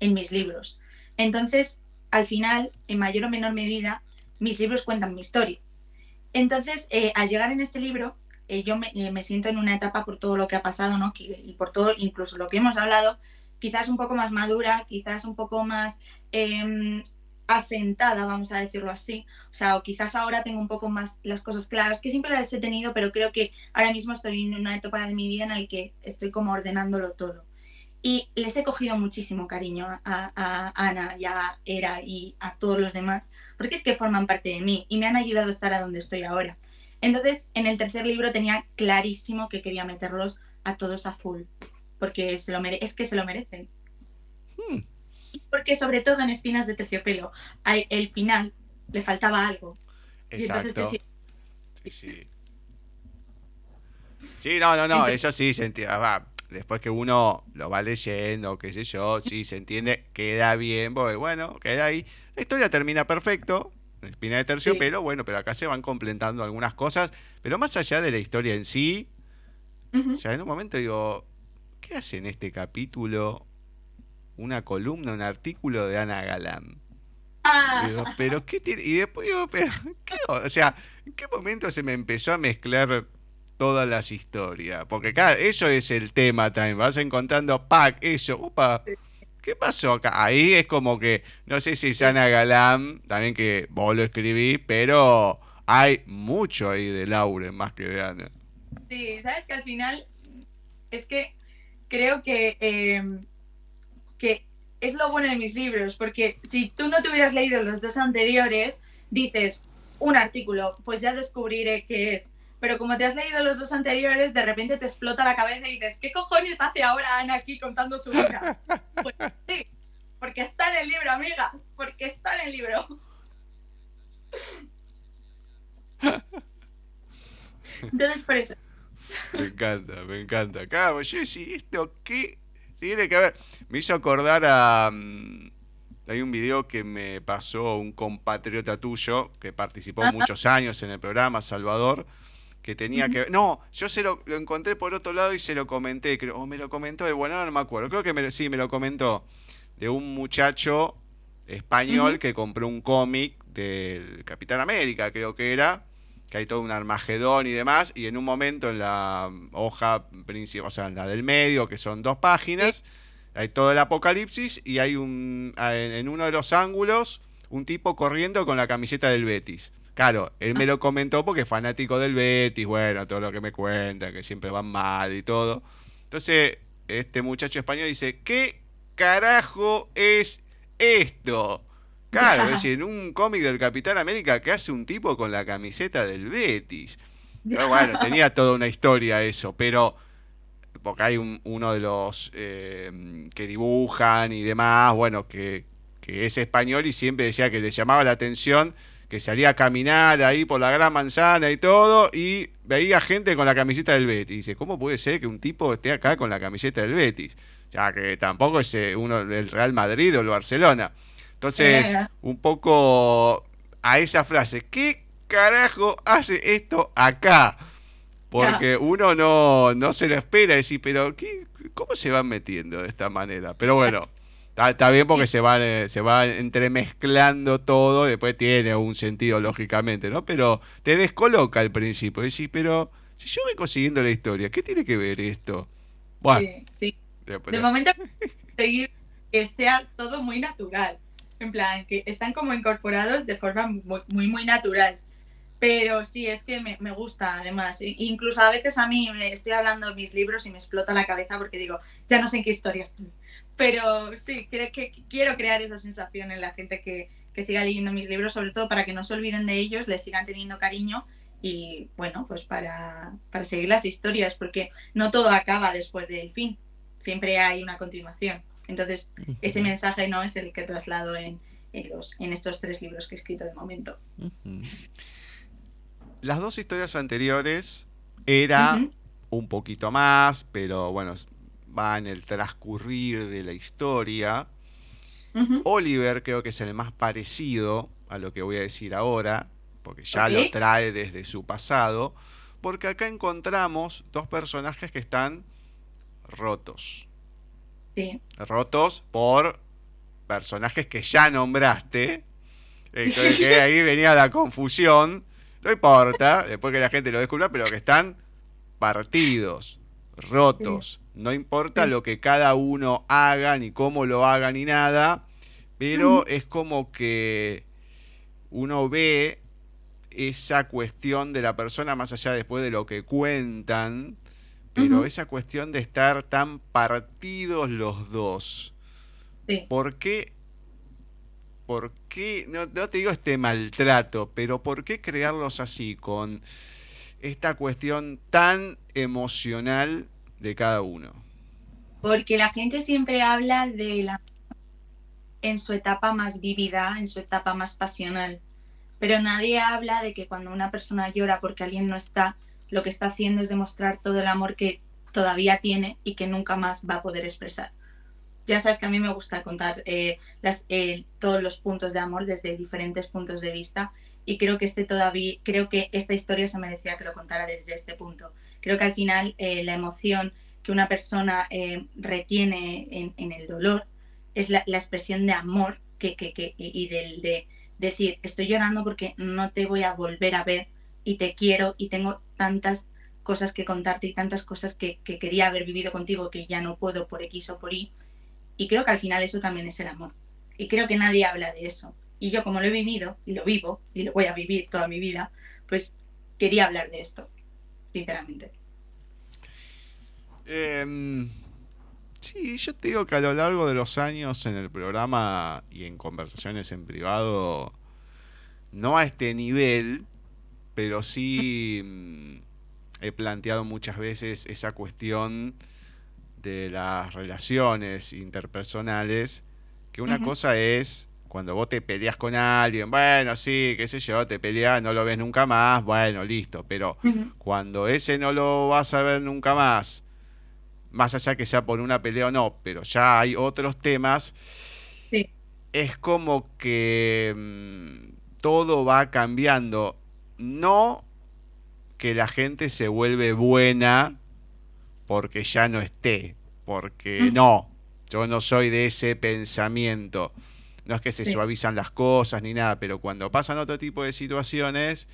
en mis libros. Entonces, al final, en mayor o menor medida, mis libros cuentan mi historia. Entonces, eh, al llegar en este libro, yo me, siento en una etapa por todo lo que ha pasado, ¿no? Y por todo, incluso lo que hemos hablado, quizás un poco más madura, quizás un poco más em, asentada, vamos a decirlo así. O sea, o quizás ahora tengo un poco más las cosas claras, que siempre las he tenido, pero creo que ahora mismo estoy en una etapa de mi vida en la que estoy como ordenándolo todo. Y les he cogido muchísimo cariño a, Ana y a Era y a todos los demás, porque es que forman parte de mí y me han ayudado a estar a donde estoy ahora. Entonces, en el tercer libro tenía clarísimo que quería meterlos a todos a full, porque se lo es que se lo merecen. Hmm porque sobre todo en Espinas de Terciopelo, el final le faltaba algo. Exacto. sí, sí. Sí, no, no, no, eso sí se entiende. Ah, después que uno lo va leyendo, qué sé yo, sí se entiende, queda bien, bueno, queda ahí. La historia termina perfecto, espina de terciopelo, bueno, pero acá se van completando algunas cosas, pero más allá de la historia en sí, o sea, en un momento digo, ¿qué hace en este capítulo una columna, un artículo de Ana Galán. Ah. pero ¿qué tiene? Y después digo, pero ¿qué? O sea, ¿en qué momento se me empezó a mezclar todas las historias? Porque acá eso es el tema también. Vas encontrando, pack, eso, opa. ¿Qué pasó acá? Ahí es como que, no sé si es Ana Galán, también que vos lo escribí, pero hay mucho ahí de Laure más que de Ana. Sí, sabes que al final es que creo que em, que es lo bueno de mis libros, porque si tú no te hubieras leído los dos anteriores, dices un artículo, pues ya descubriré qué es. Pero como te has leído los dos anteriores, de repente te explota la cabeza y dices, ¿qué cojones hace ahora Ana aquí contando su vida? Pues sí, porque está en el libro, amigas, porque está en el libro. Entonces, por eso. Me encanta, me encanta. Yo sí, esto, ¿qué tiene que ver. Me hizo acordar a. Mm, hay un video que me pasó un compatriota tuyo que participó muchos años en el programa, Salvador, que tenía que ver. No, yo se lo, encontré por otro lado y se lo comenté, creo, o me lo comentó de bueno, no me acuerdo. Creo que me, sí, me lo comentó. De un muchacho español que compró un cómic del Capitán América, creo que era que hay todo un Armagedón y demás, y en un momento en la hoja principal, o sea, en la del medio, que son dos páginas, hay todo el apocalipsis y hay un en uno de los ángulos un tipo corriendo con la camiseta del Betis. Claro, él me lo comentó porque es fanático del Betis, bueno, todo lo que me cuenta, que siempre van mal y todo. Entonces, este muchacho español dice, ¿qué carajo es esto? Claro, es decir, en un cómic del Capitán América que hace un tipo con la camiseta del Betis. Pero bueno, tenía toda una historia eso, pero porque hay uno de los eh, que dibujan y demás, bueno, que, que, es español y siempre decía que le llamaba la atención que salía a caminar ahí por la gran manzana y todo y veía gente con la camiseta del Betis. Y dice, ¿cómo puede ser que un tipo esté acá con la camiseta del Betis? Ya que tampoco es eh, uno del Real Madrid o el Barcelona. Entonces, un poco a esa frase, ¿qué carajo hace esto acá? Porque uno no, no se lo espera decir, pero ¿qué, ¿cómo se van metiendo de esta manera? Pero bueno, está, bien porque se van, eh, se va entremezclando todo, después tiene un sentido lógicamente, ¿no? Pero te descoloca al principio, decís, pero si yo vengo siguiendo la historia, ¿qué tiene que ver esto? Bueno, sí, De momento, seguir que sea todo muy natural en plan, que están como incorporados de forma muy, muy, muy natural. Pero sí, es que me, me, gusta además. E incluso a veces a mí me estoy hablando de mis libros y me explota la cabeza porque digo, ya no sé en qué historia estoy. Pero sí, creo que quiero crear esa sensación en la gente que, que siga leyendo mis libros, sobre todo para que no se olviden de ellos, les sigan teniendo cariño y bueno, pues para, para seguir las historias, porque no todo acaba después del fin, siempre hay una continuación. Entonces, ese mensaje no es el que traslado en, los, en estos tres libros que he escrito de momento. Las dos historias anteriores era un poquito más, pero bueno, va en el transcurrir de la historia. Oliver creo que es el más parecido a lo que voy a decir ahora, porque ya lo trae desde su pasado, porque acá encontramos dos personajes que están rotos. Rotos por personajes que ya nombraste. Entonces que ahí venía la confusión. No importa, después que la gente lo descubra, pero que están partidos, rotos. No importa lo que cada uno haga, ni cómo lo haga, ni nada. Pero es como que uno ve esa cuestión de la persona más allá después de lo que cuentan pero esa cuestión de estar tan partidos los dos, ¿por qué? ¿Por qué? No, te digo este maltrato, pero ¿por qué crearlos así, con esta cuestión tan emocional de cada uno? Porque la gente siempre habla de la en su etapa más vívida, en su etapa más pasional. Pero nadie habla de que cuando una persona llora porque alguien no está, lo que está haciendo es demostrar todo el amor que todavía tiene y que nunca más va a poder expresar. Ya sabes que a mí me gusta contar eh, eh, todos los puntos de amor desde diferentes puntos de vista y creo que este todavía creo que esta historia se merecía que lo contara desde este punto. Creo que al final eh, la emoción que una persona retiene en, el dolor es la, expresión de amor que, que, y del de decir estoy llorando porque no te voy a volver a ver y te quiero y tengo tantas cosas que contarte y tantas cosas que, quería haber vivido contigo que ya no puedo por X o por Y. Y creo que al final eso también es el amor. Y creo que nadie habla de eso. Y yo como lo he vivido y lo vivo y lo voy a vivir toda mi vida, pues quería hablar de esto, sinceramente. Em, sí, yo te digo que a lo largo de los años en el programa y en conversaciones en privado, no a este nivel, pero sí mm, he planteado muchas veces esa cuestión de las relaciones interpersonales, que una cosa es cuando vos te peleas con alguien, bueno, sí, qué sé yo, te peleas, no lo ves nunca más, bueno, listo, pero cuando ese no lo vas a ver nunca más, más allá que sea por una pelea o no, pero ya hay otros temas, es como que mm, todo va cambiando no que la gente se vuelve buena porque ya no esté, porque no, yo no soy de ese pensamiento. No es que se suavizan las cosas ni nada, pero cuando pasan otro tipo de situaciones,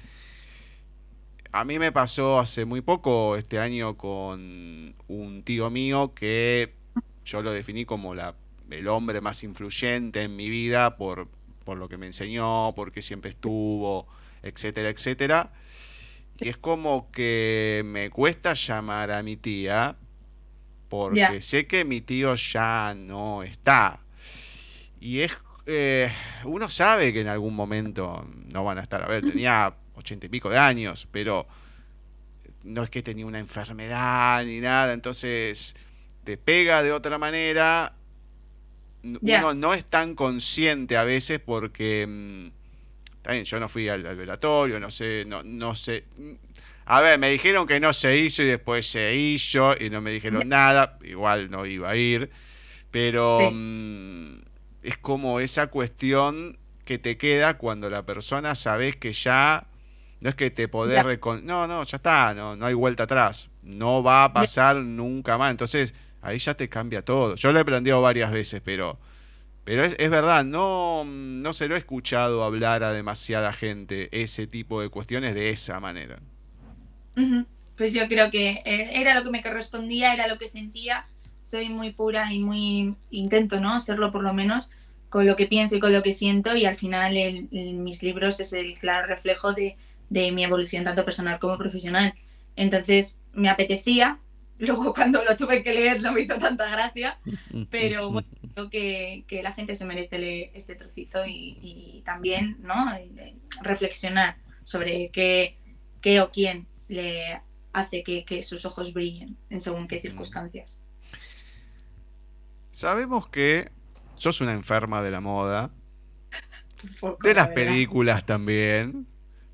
a mí me pasó hace muy poco este año con un tío mío que yo lo definí como la, el hombre más influyente en mi vida por, por lo que me enseñó, porque siempre estuvo etcétera, etcétera. Y es como que me cuesta llamar a mi tía porque sé que mi tío ya no está. Y es eh, uno sabe que en algún momento no van a estar. A ver, tenía ochenta y pico de años, pero no es que tenía una enfermedad ni nada, entonces te pega de otra manera. Uno no es tan consciente a veces porque mm, también yo no fui al, velatorio, no sé, no, no sé. A ver, me dijeron que no se hizo y después se hizo y no me dijeron nada, igual no iba a ir, pero mm, es como esa cuestión que te queda cuando la persona sabes que ya no es que te podés No, no, ya está, no, no hay vuelta atrás. No va a pasar nunca más. Entonces, ahí ya te cambia todo. Yo lo he aprendido varias veces, pero, pero es, verdad, no, no se lo he escuchado hablar a demasiada gente ese tipo de cuestiones de esa manera. Pues yo creo que eh, era lo que me correspondía, era lo que sentía. Soy muy pura y muy intento, ¿no? Serlo por lo menos con lo que pienso y con lo que siento y al final mis libros es el claro reflejo de, de mi evolución tanto personal como profesional. Entonces me apetecía, luego cuando lo tuve que leer no me hizo tanta gracia, pero bueno, creo que, que la gente se merece leer este trocito y, también ¿no? reflexionar sobre qué, qué o quién le hace que, que, sus ojos brillen en según qué circunstancias. Sabemos que sos una enferma de la moda, de las películas también.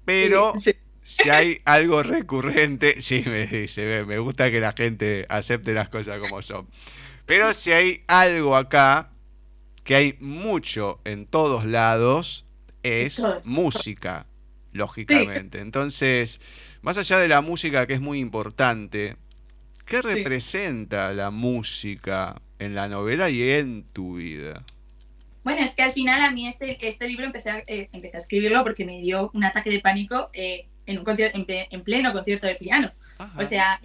Pero si hay algo recurrente, sí, me dice, me gusta que la gente acepte las cosas como son. Pero si hay algo acá que hay mucho en todos lados, es música, lógicamente. Entonces, más allá de la música que es muy importante, ¿qué representa la música en la novela y en tu vida? Bueno, es que al final a mí este, este libro empecé a, eh, empecé a escribirlo porque me dio un ataque de pánico eh, en, un en, pleno concierto de piano. O sea,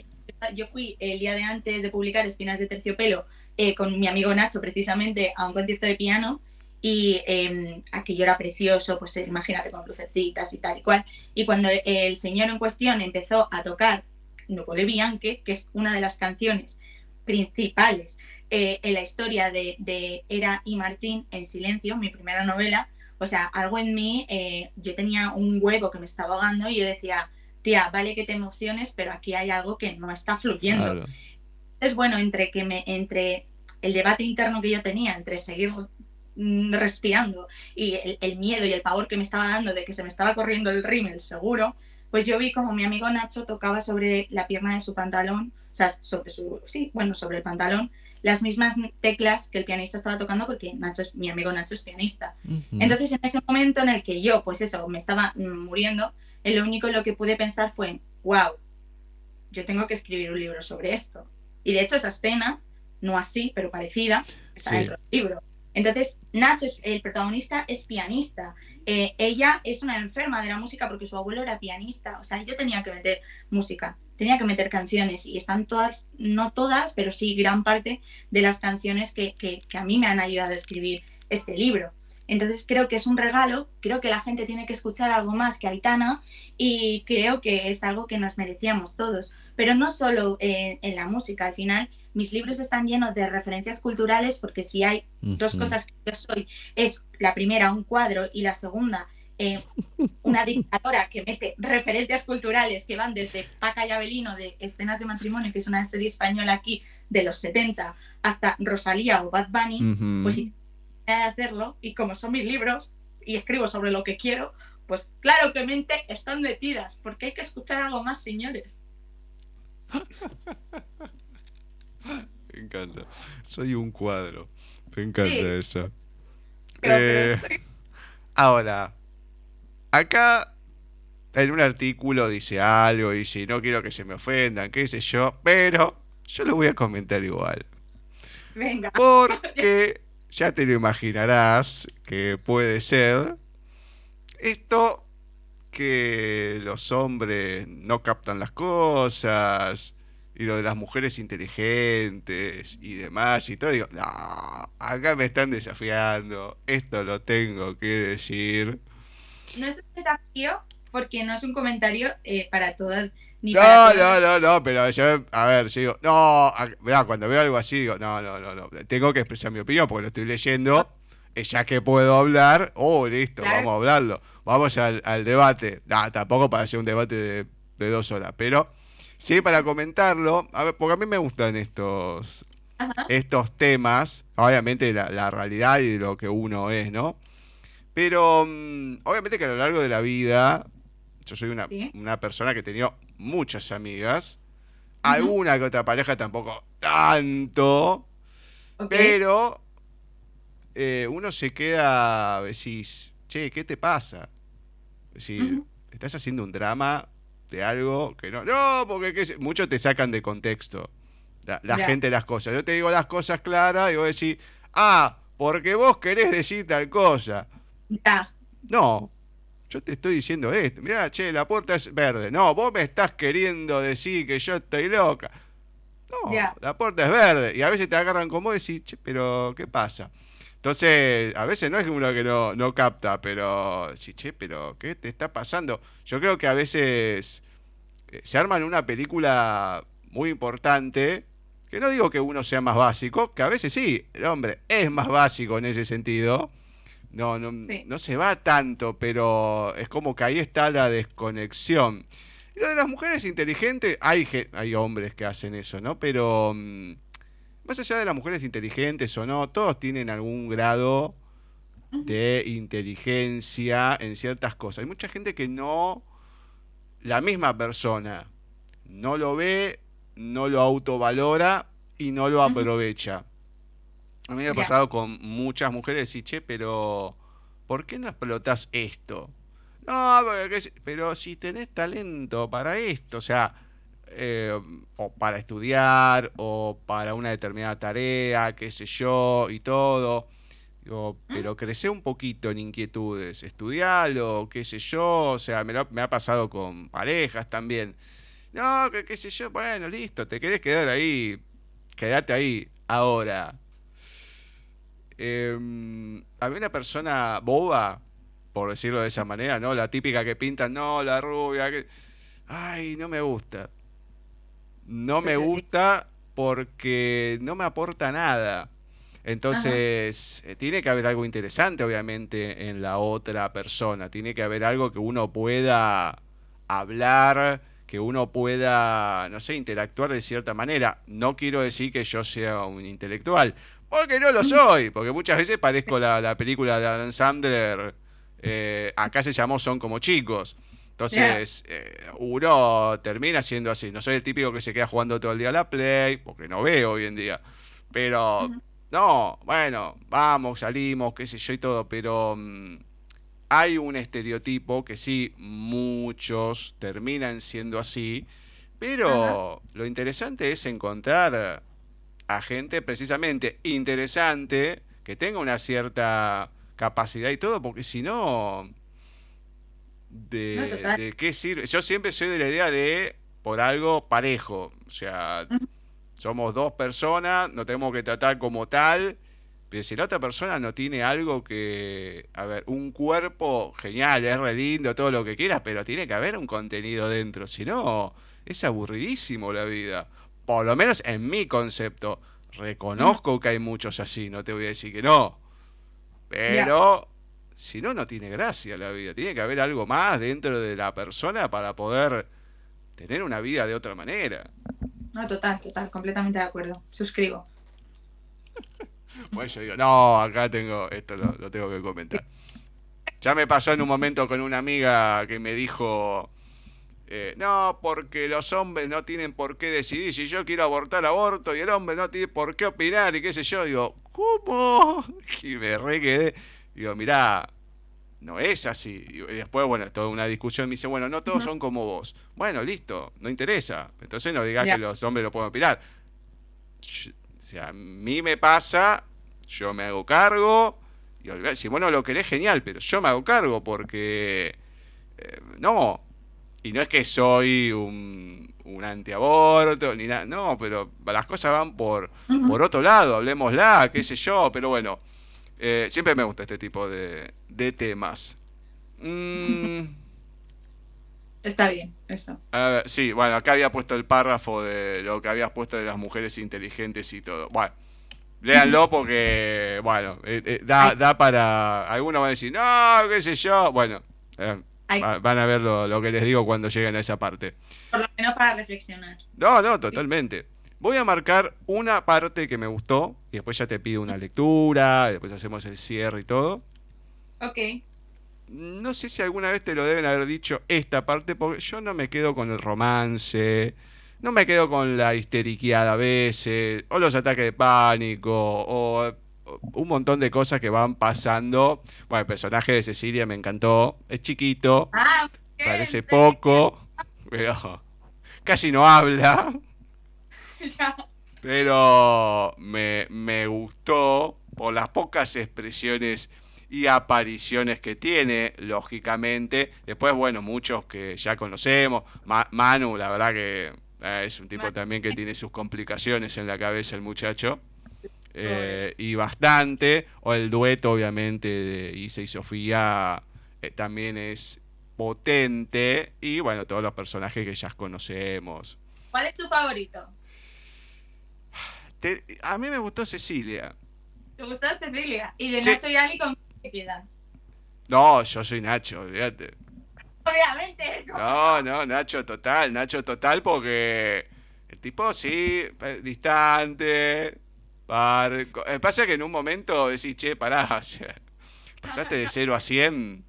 yo fui el día de antes de publicar Espinas de Terciopelo eh, con mi amigo Nacho precisamente a un concierto de piano y eh, aquello era precioso, pues imagínate con lucecitas y tal y cual. Y cuando el señor en cuestión empezó a tocar Nupole Bianche, que es una de las canciones principales eh, en la historia de, Era y Martín en silencio, mi primera novela, o sea, algo en mí, eh, yo tenía un huevo que me estaba ahogando y yo decía, tía, vale que te emociones, pero aquí hay algo que no está fluyendo. Es bueno, entre que me, entre el debate interno que yo tenía, entre seguir mm, respirando y el, miedo y el pavor que me estaba dando de que se me estaba corriendo el rímel seguro, pues yo vi como mi amigo Nacho tocaba sobre la pierna de su pantalón, o sea, sobre su, sí, bueno, sobre el pantalón, las mismas teclas que el pianista estaba tocando porque Nacho mi amigo Nacho es pianista. Entonces en ese momento en el que yo, pues eso, me estaba muriendo, lo único lo que pude pensar fue, wow, yo tengo que escribir un libro sobre esto. Y de hecho esa escena, no así, pero parecida, está dentro del libro. Entonces, Nacho, el protagonista, es pianista. Eh, ella es una enferma de la música porque su abuelo era pianista. O sea, yo tenía que meter música tenía que meter canciones y están todas, no todas, pero sí gran parte de las canciones que, que, a mí me han ayudado a escribir este libro. Entonces creo que es un regalo, creo que la gente tiene que escuchar algo más que Aitana y creo que es algo que nos merecíamos todos. Pero no solo en la música, al final mis libros están llenos de referencias culturales porque si hay dos cosas que yo soy, es la primera un cuadro y la segunda eh, una dictadora que mete referencias culturales que van desde Paca y Abelino de Escenas de Matrimonio, que es una serie española aquí de los 70, hasta Rosalía o Bad Bunny, pues si de hacerlo, y como son mis libros y escribo sobre lo que quiero, pues claro que mente están metidas, porque hay que escuchar algo más, señores. Me encanta. Soy un cuadro. Me encanta eso. Eh, ahora, acá en un artículo dice algo, y si no quiero que se me ofendan, qué sé yo, pero yo lo voy a comentar igual. Venga. Porque ya te lo imaginarás que puede ser esto que los hombres no captan las cosas y lo de las mujeres inteligentes y demás y todo. Digo, no, acá me están desafiando, esto lo tengo que decir no es un desafío porque no es un comentario eh, para todas. Ni no, no, no, no, pero yo, a ver, yo digo, no, cuando veo algo así, digo, no, no, no, no, tengo que expresar mi opinión porque lo estoy leyendo ya que puedo hablar, oh, listo, Claro. vamos a hablarlo. Vamos al, al debate. No, tampoco para hacer un debate de, de dos horas, pero sí para comentarlo. A ver, porque a mí me gustan estos, Ajá. estos temas, obviamente la, la realidad y lo que uno es, ¿no? Pero mm, obviamente que a lo largo de la vida, yo soy una, Sí. una persona que he tenido muchas amigas, alguna que otra pareja tampoco tanto, pero eh, uno se queda, decís, che, ¿qué te pasa? Ujú. estás haciendo un drama de algo que no. No, porque qué muchos te sacan de contexto. La, la Ya. gente las cosas. Yo te digo las cosas claras y vos decís, ah, porque vos querés decir tal cosa. Ya. No, yo te estoy diciendo esto. Mirá, che, la puerta es verde. No, vos me estás queriendo decir que yo estoy loca. No, la puerta es verde. Y a veces te agarran con vos y decís, che, pero ¿qué pasa? Entonces, a veces no es uno que no, no capta, pero sí, che, pero ¿qué te está pasando? Yo creo que a veces eh, se arman una película muy importante, que no digo que uno sea más básico, que a veces sí, el hombre es más básico en ese sentido. No, no, Sí. no se va tanto, pero es como que ahí está la desconexión. Y lo de las mujeres inteligentes, hay, hay hombres que hacen eso, ¿no? Pero mm, más allá de las mujeres inteligentes o no, todos tienen algún grado de inteligencia en ciertas cosas. Hay mucha gente que no, la misma persona, no lo ve, no lo autovalora y no lo aprovecha. A mí me ha pasado con muchas mujeres y che, pero ¿por qué no explotas esto? No, porque pero si tenés talento para esto, o sea, eh, o para estudiar, o para una determinada tarea, qué sé yo, y todo. Digo, pero crece un poquito en inquietudes, estudialo, qué sé yo, o sea, me, lo- me ha pasado con parejas también. No, qué sé yo, bueno, listo, te querés quedar ahí, quédate ahí, ahora. Eh, había una persona boba, por decirlo de esa manera, ¿no? La típica que pinta, no, la rubia, que... Ay, no me gusta. No me gusta porque no me aporta nada. Entonces, eh, tiene que haber algo interesante, obviamente, en la otra persona. Tiene que haber algo que uno pueda hablar, que uno pueda, no sé, interactuar de cierta manera. No quiero decir que yo sea un intelectual, porque no lo soy, porque muchas veces parezco la, la película de Adam Sandler, eh, acá se llamó Son como chicos. Entonces, eh, uno termina siendo así. No soy el típico que se queda jugando todo el día a la Play, porque no veo hoy en día. Pero, no, bueno, vamos, salimos, qué sé yo y todo, pero mm, hay un estereotipo que sí, muchos terminan siendo así, pero lo interesante es encontrar a gente precisamente interesante, que tenga una cierta capacidad y todo, porque si no, de, No, qué sirve? Yo siempre soy de la idea de por algo parejo, o sea, somos dos personas, nos tenemos que tratar como tal, pero si la otra persona no tiene algo que, a ver, un cuerpo genial, es re lindo, todo lo que quieras, pero tiene que haber un contenido dentro, si no, es aburridísimo la vida. Por lo menos en mi concepto. Reconozco que hay muchos así, no te voy a decir que no. Pero si no, no tiene gracia la vida. Tiene que haber algo más dentro de la persona para poder tener una vida de otra manera. No, total, total, completamente de acuerdo. Suscribo. Bueno, yo digo, no, acá tengo, esto lo, lo tengo que comentar. Ya me pasó en un momento con una amiga que me dijo, eh, no, porque los hombres no tienen por qué decidir. Si yo quiero abortar, aborto, y el hombre no tiene por qué opinar, y qué sé yo. Digo, ¿cómo? Y me re quedé. Digo, mirá, no es así. Y después, bueno, toda una discusión me dice, bueno, no todos son como vos. Bueno, listo, no interesa. Entonces no digas que los hombres no pueden opinar. O sea, a mí me pasa, yo me hago cargo, y si vos no lo querés, genial, pero yo me hago cargo porque eh, no, y no es que soy un, un antiaborto, ni nada, no, pero las cosas van por, por otro lado, hablemosla, qué sé yo, pero bueno, eh, siempre me gusta este tipo de, de temas. Mm, Está bien, eso. a ver, sí, bueno, acá había puesto el párrafo de lo que habías puesto de las mujeres inteligentes y todo. Bueno, Léanlo porque, bueno, eh, eh, da, da para... Algunos van a decir, no, qué sé yo. Bueno, van a ver lo, lo que les digo cuando lleguen a esa parte. Por lo menos para reflexionar. No, no, totalmente. Voy a marcar una parte que me gustó y después ya te pido una lectura, y después hacemos el cierre y todo. Ok. No sé si alguna vez te lo deben haber dicho esta parte, porque yo no me quedo con el romance, no me quedo con la histeriqueada a veces, o los ataques de pánico, o, un montón de cosas que van pasando. Bueno, el personaje de Cecilia me encantó, es chiquito, Ah, parece poco, pero casi no habla. Ya. Pero me, me gustó por las pocas expresiones y apariciones que tiene, lógicamente. Después, bueno, muchos que ya conocemos. Ma- Manu, la verdad que eh, es un tipo Manu. también que tiene sus complicaciones en la cabeza el muchacho. Eh, y bastante. O el dueto, obviamente, de Isa y Sofía eh, también es potente. Y bueno, todos los personajes que ya conocemos. ¿Cuál es tu favorito? Te- a mí me gustó Cecilia. ¿Te gustó Cecilia? Y de Sí. Nacho y Ali, ¿con te quedas? No, yo soy Nacho, olvídate. Obviamente. ¿no? No, no, Nacho total, Nacho total porque el tipo sí, eh, distante, par- eh, pasa que en un momento decís, che, pará, o sea, pasaste de 0 a 100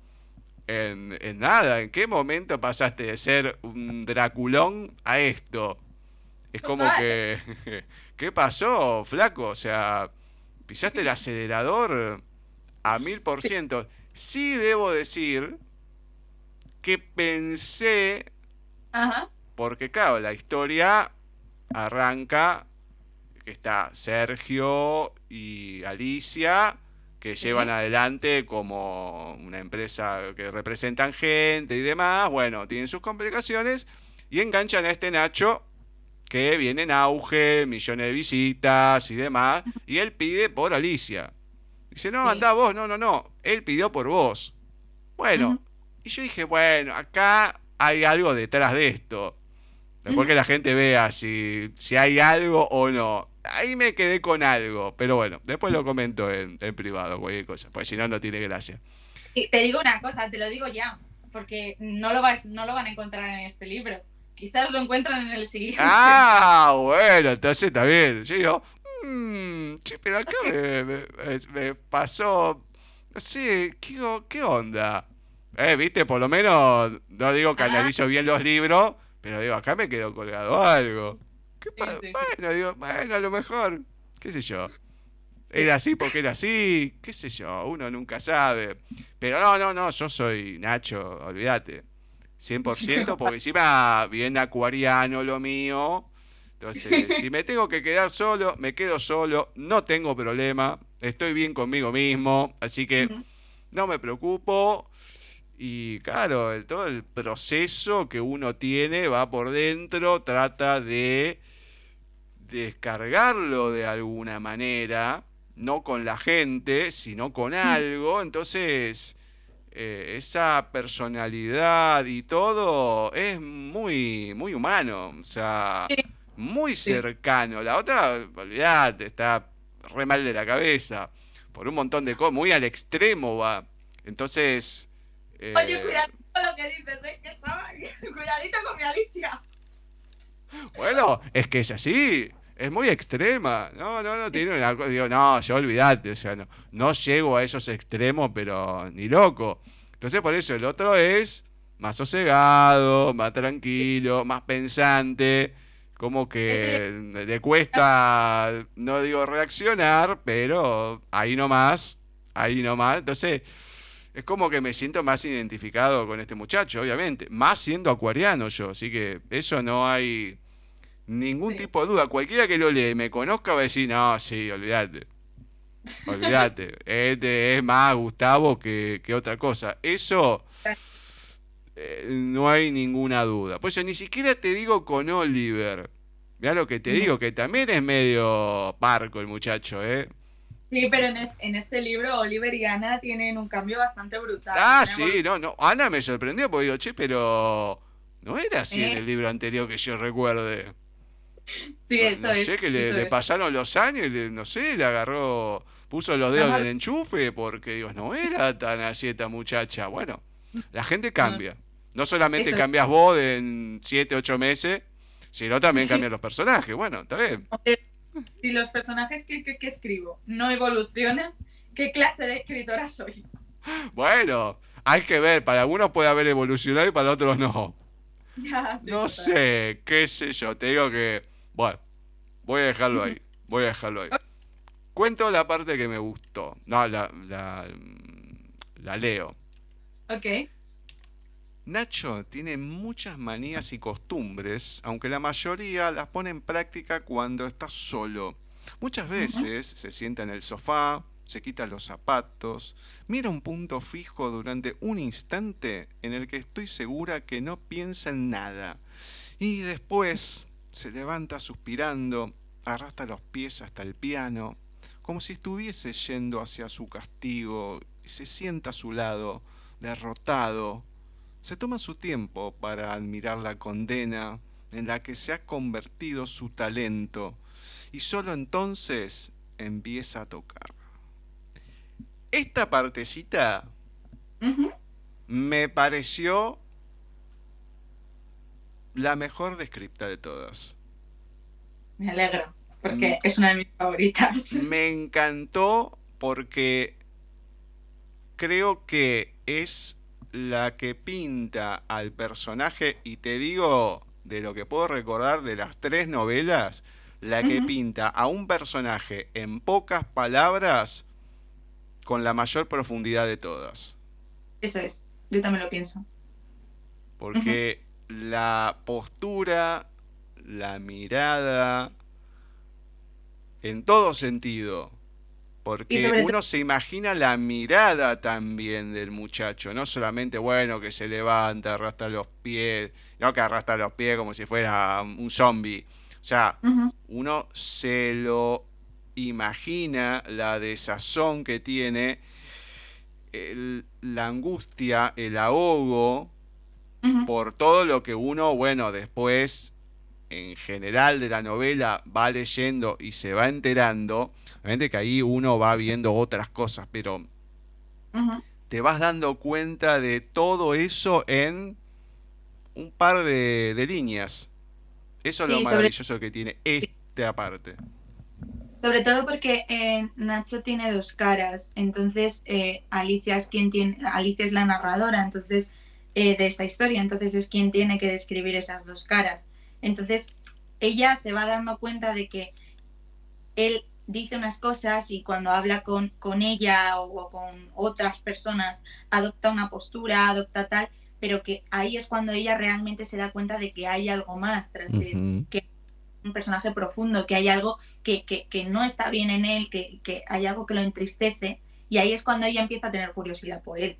en, en nada, ¿en qué momento pasaste de ser un Draculón a esto? Es como que, ¿qué pasó, flaco? O sea, pisaste el acelerador a mil por ciento. Sí debo decir que pensé, Ajá. porque claro, la historia arranca que está Sergio y Alicia que llevan adelante como una empresa que representan gente y demás, bueno, tienen sus complicaciones y enganchan a este Nacho que viene en auge, millones de visitas y demás, y él pide por Alicia. Dice, no, Sí. anda vos, no, no, no, él pidió por vos. Bueno, y yo dije, bueno, acá hay algo detrás de esto. Después que la gente vea si, si hay algo o no. Ahí me quedé con algo. Pero bueno, después lo comento en, en privado, cualquier cosa. Pues si no, no tiene gracia. Y te digo una cosa, te lo digo ya, porque no lo, vas, no lo van a encontrar en este libro. Quizás lo encuentran en el siguiente. Ah, bueno, entonces está bien. Yo digo, mmm, che, pero acá me, me- me- me pasó. No sé, ¿qué, onda? Eh, viste, por lo menos, no digo que analizo bien los libros, pero digo, acá me quedó colgado algo. ¿Qué sí, sí. bueno, digo, bueno, a lo mejor, qué sé yo. Era así porque era así, qué sé yo, uno nunca sabe. Pero no, no, no, yo soy Nacho, olvídate. 100%, porque encima bien acuariano lo mío. Entonces, si me tengo que quedar solo, me quedo solo, no tengo problema, estoy bien conmigo mismo, así que no me preocupo. Y claro, el- todo el proceso que uno tiene va por dentro, trata de descargarlo de alguna manera, no con la gente, sino con algo. Entonces, eh, esa personalidad y todo es muy, muy humano, o sea, Sí. muy Sí. cercano. La otra, olvidate, está re mal de la cabeza, por un montón de cosas, muy al extremo va. Entonces, eh, Oye, cuidado con lo que dices, ¿eh? Que estaba... Cuidadito con mi Alicia. Bueno, es que es así, es muy extrema. No, no, no, tiene una cosa. Digo, no, yo olvidate, o sea, no, no llego a esos extremos, pero ni loco. Entonces, por eso el otro es más sosegado, más tranquilo, más pensante. Como que le cuesta, no digo reaccionar, pero ahí nomás, ahí nomás. Entonces, es como que me siento más identificado con este muchacho, obviamente. Más siendo acuariano yo, así que eso no hay ningún Sí. tipo de duda. Cualquiera que lo lea y me conozca va a decir, no, sí, olvídate. Olvídate. este es más Gustavo que, que otra cosa. Eso eh, no hay ninguna duda. Por eso ni siquiera te digo con Oliver. Mira lo que te digo, que también es medio parco el muchacho, ¿eh? Sí, pero en, es- en este libro Oliver y Ana tienen un cambio bastante brutal. Ah, sí, no, no. Ana me sorprendió porque digo, che, pero no era así en Eh. el libro anterior que yo recuerde. Sí, eso no es. sé, que le, pasaron los años y le- no sé, le agarró, puso los dedos Ajá. del enchufe porque digo, no era tan así esta muchacha. Bueno, la gente cambia. No solamente Eso cambias vos en 7, 8 meses, sino también cambian los personajes. Bueno, está bien. Si los personajes que, que- que escribo no evolucionan, ¿qué clase de escritora soy? Bueno, hay que ver, para algunos puede haber evolucionado y para otros no. Ya, sí, No sé, qué sé yo, te digo que, bueno, voy a dejarlo ahí, voy a dejarlo ahí. Cuento la parte que me gustó. No, la, la, la leo. Ok. Nacho tiene muchas manías y costumbres, aunque la mayoría las pone en práctica cuando está solo. Muchas veces se sienta en el sofá, se quita los zapatos, mira un punto fijo durante un instante en el que estoy segura que no piensa en nada. Y después se levanta suspirando, arrastra los pies hasta el piano, como si estuviese yendo hacia su castigo, y se sienta a su lado, derrotado, se toma su tiempo para admirar la condena en la que se ha convertido su talento y solo entonces empieza a tocar. Esta partecita me pareció la mejor descripta de todas. Me alegro, porque Mm. es una de mis favoritas. Me encantó porque creo que es la que pinta al personaje, y te digo de lo que puedo recordar de las tres novelas, la que pinta a un personaje en pocas palabras con la mayor profundidad de todas. Eso es, yo también lo pienso. Porque la postura, la mirada, en todo sentido. Porque uno se imagina la mirada también del muchacho, no solamente, bueno, que se levanta, arrastra los pies, no que arrastra los pies como si fuera un zombie. O sea, uno se lo imagina la desazón que tiene, el- la angustia, el ahogo, Por todo lo que uno, bueno, después, en general de la novela, va leyendo y se va enterando. Obviamente que ahí uno va viendo otras cosas, pero te vas dando cuenta de todo eso en un par de, de líneas. Eso es lo sobre- maravilloso que tiene esta parte. Sobre todo porque eh, Nacho tiene dos caras, entonces eh, Alicia es quien tiene, Alicia es la narradora, entonces eh, de esta historia, entonces es quien tiene que describir esas dos caras. Entonces ella se va dando cuenta de que él dice unas cosas y cuando habla con, con ella o, con otras personas adopta una postura, adopta tal, pero que ahí es cuando ella realmente se da cuenta de que hay algo más tras él Ujú. un personaje profundo, que hay algo que, que, que no está bien en él, que, que hay algo que lo entristece, y ahí es cuando ella empieza a tener curiosidad por él.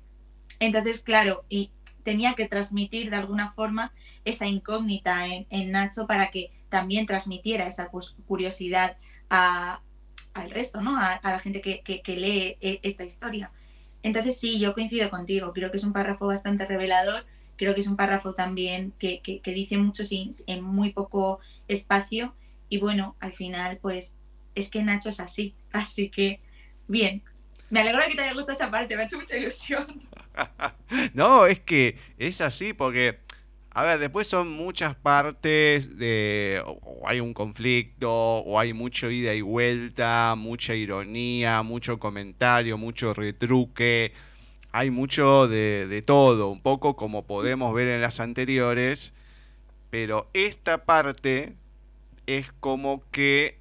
Entonces, claro, y tenía que transmitir de alguna forma esa incógnita en, Nacho para que también transmitiera esa curiosidad a- al resto, ¿no? A, la gente que, lee eh, esta historia. Entonces, sí, yo coincido contigo, creo que es un párrafo bastante revelador, creo que es un párrafo también que, que- que dice mucho sin- en muy poco espacio y bueno, al final pues es que Nacho es así, así que bien. Me alegro de que te haya gustado esa parte, me ha hecho mucha ilusión. No, es que es así porque, a ver, después son muchas partes de, o hay un conflicto, o hay mucho ida y vuelta, mucha ironía, mucho comentario, mucho retruque, hay mucho de, de todo, un poco como podemos ver en las anteriores, pero esta parte es como que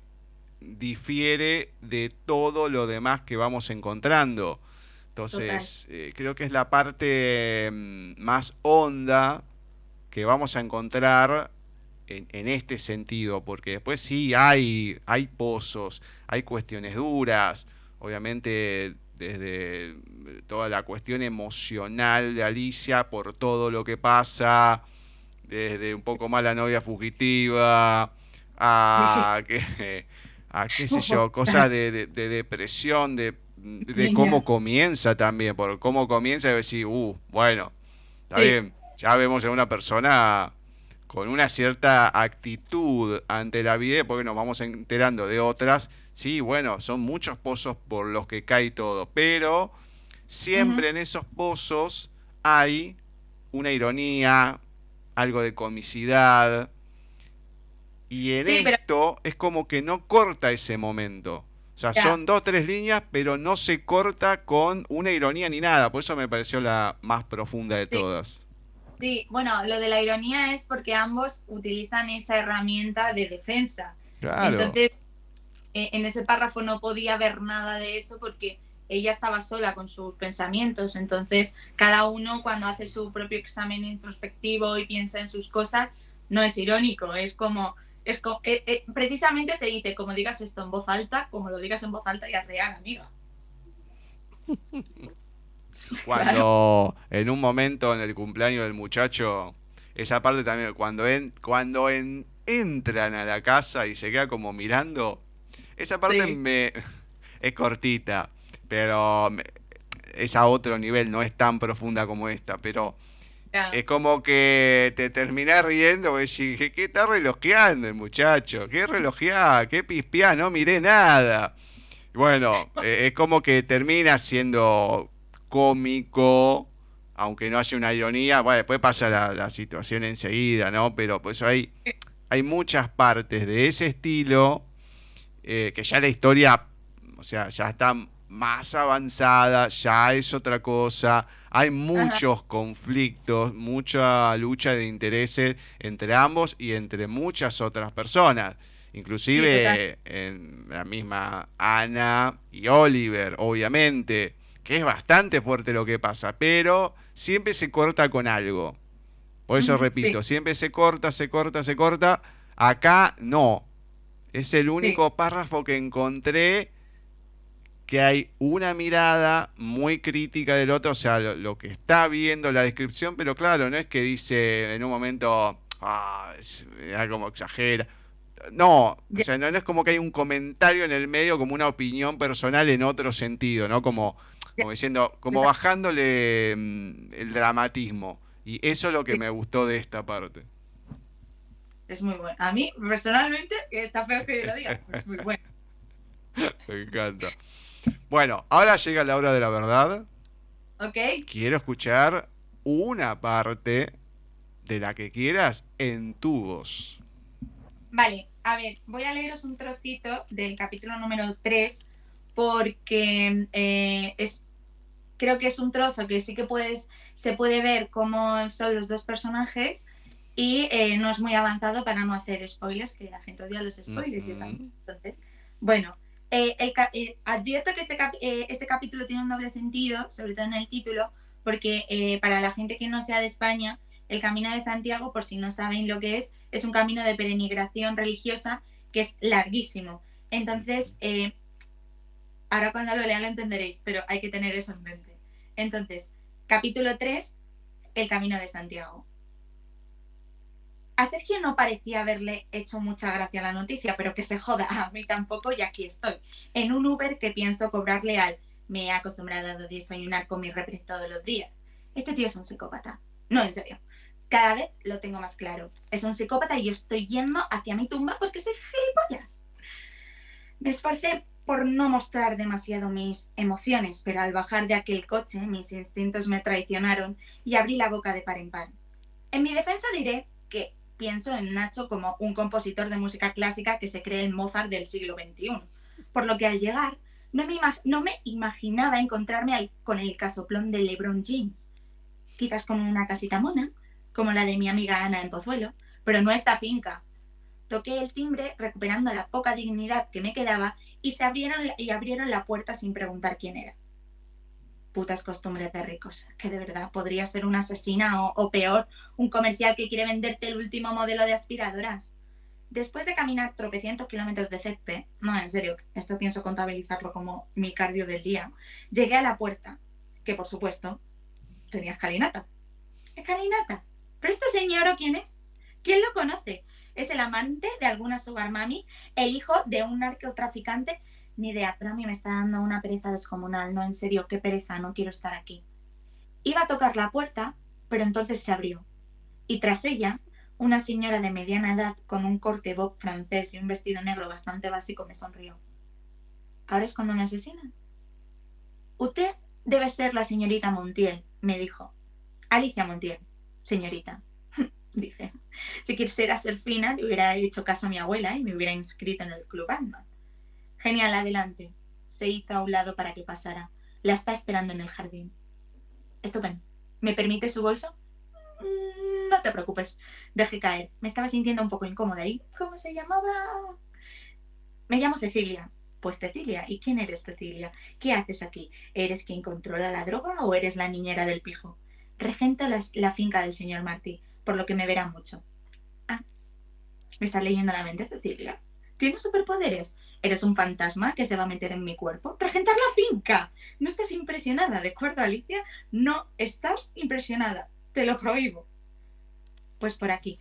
difiere de todo lo demás que vamos encontrando. Entonces, eh, creo que es la parte mm, más honda que vamos a encontrar en, en este sentido, porque después sí hay, hay pozos, hay cuestiones duras, obviamente desde toda la cuestión emocional de Alicia por todo lo que pasa, desde un poco más la novia fugitiva, a, que, a qué sé yo, cosas de, de- de depresión, de, de cómo comienza también, por cómo comienza y decir, uh, bueno, está Sí. bien, ya vemos a una persona con una cierta actitud ante la vida, porque nos vamos enterando de otras. Sí, bueno, son muchos pozos por los que cae todo, pero siempre en esos pozos hay una ironía, algo de comicidad. Y en esto es como que no corta ese momento. O sea, son dos, tres líneas, pero no se corta con una ironía ni nada. Por eso me pareció la más profunda de todas. Sí, bueno, lo de la ironía es porque ambos utilizan esa herramienta de defensa. Claro. Entonces, eh, en ese párrafo no podía ver nada de eso porque ella estaba sola con sus pensamientos. Entonces, cada uno cuando hace su propio examen introspectivo y piensa en sus cosas, no es irónico, es como, es eh, eh, precisamente se dice, como digas esto en voz alta, como lo digas en voz alta y es real, amiga. Cuando en un momento en el cumpleaños del muchacho, esa parte también, cuando, en, cuando en, entran a la casa y se queda como mirando, esa parte me es cortita, pero es a otro nivel, no es tan profunda como esta, pero es como que te terminás riendo y decís, ¿qué está relojeando el muchacho? ¿Qué relojeá? ¿Qué pispiá? No miré nada. Bueno, eh, es como que termina siendo cómico, aunque no haya una ironía, bueno, después pasa la, situación enseguida, ¿no? Pero pues hay, hay muchas partes de ese estilo eh, que ya la historia, o sea, ya está más avanzada, ya es otra cosa, hay muchos conflictos, mucha lucha de intereses entre ambos y entre muchas otras personas. Inclusive en la misma Ana y Oliver, obviamente que es bastante fuerte lo que pasa, pero siempre se corta con algo. Por eso repito, siempre se corta, se corta, se corta. Acá no. Es el único párrafo que encontré que hay una mirada muy crítica del otro, o sea, lo, que está viendo la descripción, pero claro, no es que dice en un momento, ah, es, como exagera. No, o sea, no, no, es como que hay un comentario en el medio como una opinión personal en otro sentido, ¿no? Como como diciendo, como bajándole mm, el dramatismo. Y eso es lo que me gustó de esta parte. Es muy bueno. A mí, personalmente, está feo que lo diga, es muy bueno. me encanta. Bueno, ahora llega la hora de la verdad. Ok. Quiero escuchar una parte de la que quieras en tu voz. Vale, a ver, voy a leeros un trocito del capítulo número 3 porque eh, es creo que es un trozo que sí que puedes, se puede ver cómo son los dos personajes y eh, no es muy avanzado para no hacer spoilers, que la gente odia los spoilers. Entonces, bueno, eh, eh, advierto que este, este capítulo tiene un doble sentido, sobre todo en el título, porque para la gente que no sea de España, el Camino de Santiago, por si no saben lo que es, es un camino de peregrinación religiosa que es larguísimo. Entonces, ahora cuando lo lea lo entenderéis, pero hay que tener eso en mente. Entonces, capítulo 3, el camino de Santiago. A Sergio no parecía haberle hecho mucha gracia la noticia, pero que se joda, a mí tampoco y aquí estoy. En un Uber que pienso cobrarle al me he acostumbrado a desayunar con mi repre todos los días. Este tío es un psicópata. No, en serio. Cada vez lo tengo más claro. Es un psicópata y yo estoy yendo hacia mi tumba porque soy gilipollas. Me esforcé por no mostrar demasiado mis emociones, pero al bajar de aquel coche mis instintos me traicionaron y abrí la boca de par en par. En mi defensa diré que pienso en Nacho como un compositor de música clásica que se cree el Mozart del siglo XXI, por lo que al llegar no me, no me imaginaba encontrarme con el casoplón de LeBron James, quizás con una casita mona, como la de mi amiga Ana en Pozuelo, pero no esta finca. Toqué el timbre recuperando la poca dignidad que me quedaba y se abrieron y abrieron la puerta sin preguntar quién era. Putas costumbres de ricos, que de verdad podría ser una asesina o, peor, un comercial que quiere venderte el último modelo de aspiradoras. Después de caminar tropecientos kilómetros de césped, no, en serio, esto pienso contabilizarlo como mi cardio del día, llegué a la puerta, que por supuesto tenía escalinata. ¿Escalinata? ¿Pero este señor o quién es? ¿Quién lo conoce? es el amante de alguna sugar mami, el hijo de un narcotraficante. Ni idea, pero a mí me está dando una pereza descomunal. No, en serio, qué pereza, no quiero estar aquí. Iba a tocar la puerta, pero entonces se abrió. Y tras ella, Una señora de mediana edad con un corte bob francés y un vestido negro bastante básico me sonrió. ¿Ahora es cuando me asesinan? Usted debe ser la señorita Montiel, me dijo. Alicia Montiel, señorita, dije. Si quisiera ser fina, le hubiera hecho caso a mi abuela y me hubiera inscrito en el club. Genial, adelante. Se hizo a un lado para que pasara. La está esperando en el jardín. Estupendo. ¿Me permite su bolso? Mm, no te preocupes. Dejé caer. Me estaba sintiendo un poco incómoda. ¿Y cómo se llamaba? Me llamo Cecilia. Pues Cecilia. ¿Y quién eres Cecilia? ¿Qué haces aquí? ¿Eres quien controla la droga o eres la niñera del pijo? Regenta la, la finca del señor Martí, por lo que me verá mucho. Ah, ¿me estás leyendo la mente, Cecilia? ¿Tienes superpoderes? ¿Eres un fantasma que se va a meter en mi cuerpo? ¡Regentar la finca! No estás impresionada, ¿de acuerdo, Alicia? No estás impresionada. Te lo prohíbo. Pues por aquí.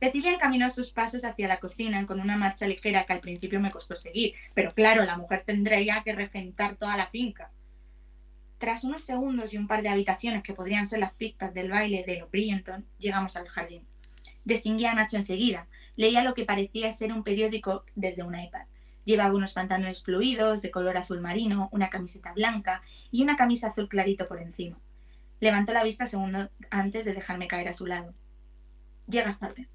Cecilia encaminó sus pasos hacia la cocina con una marcha ligera que al principio me costó seguir, pero claro, la mujer tendría que regentar toda la finca. Tras unos segundos y un par de habitaciones que podrían ser las pistas del baile de los Brillanton, llegamos al jardín. Distinguí a Nacho enseguida. Leía lo que parecía ser un periódico desde un iPad. Llevaba unos pantalones fluidos de color azul marino, una camiseta blanca y una camisa azul clarito por encima. Levantó la vista segundo antes de dejarme caer a su lado. Llegas tarde.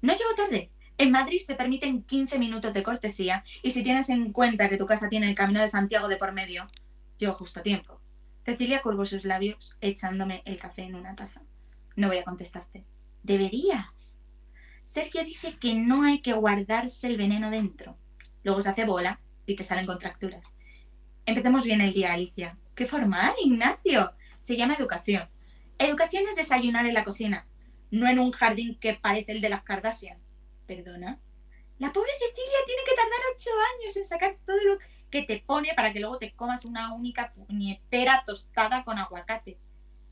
No llego tarde. En Madrid se permiten 15 minutos de cortesía y si tienes en cuenta que tu casa tiene el camino de Santiago de por medio, llego justo a tiempo. Cecilia curvó sus labios echándome el café en una taza. No voy a contestarte. Deberías. Sergio dice que no hay que guardarse el veneno dentro. Luego se hace bola y te salen contracturas. Empecemos bien el día, Alicia. ¡Qué formal, Ignacio! Se llama educación. Educación es desayunar en la cocina, no en un jardín que parece el de las Kardashian. ¿Perdona? La pobre Cecilia tiene que tardar ocho años en sacar todo lo que te pone para que luego te comas una única puñetera tostada con aguacate.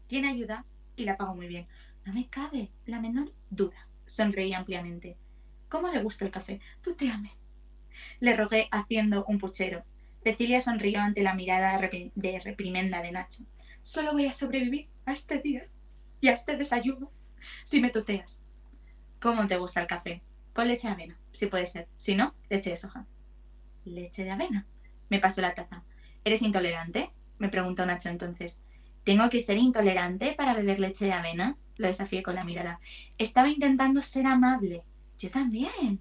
Tiene ayuda y la pago muy bien. No me cabe la menor duda. Sonreí ampliamente. ¿Cómo le gusta el café? Tú te ames. Le rogué haciendo un puchero. Cecilia sonrió ante la mirada de reprimenda de Nacho. Solo voy a sobrevivir a este día y a este desayuno si me tuteas. ¿Cómo te gusta el café? Con leche de avena, si puede ser. Si no, leche de soja. ¿Leche de avena? Me pasó la taza. ¿Eres intolerante? Me preguntó Nacho entonces. ¿Tengo que ser intolerante para beber leche de avena? Lo desafié con la mirada. Estaba intentando ser amable. Yo también.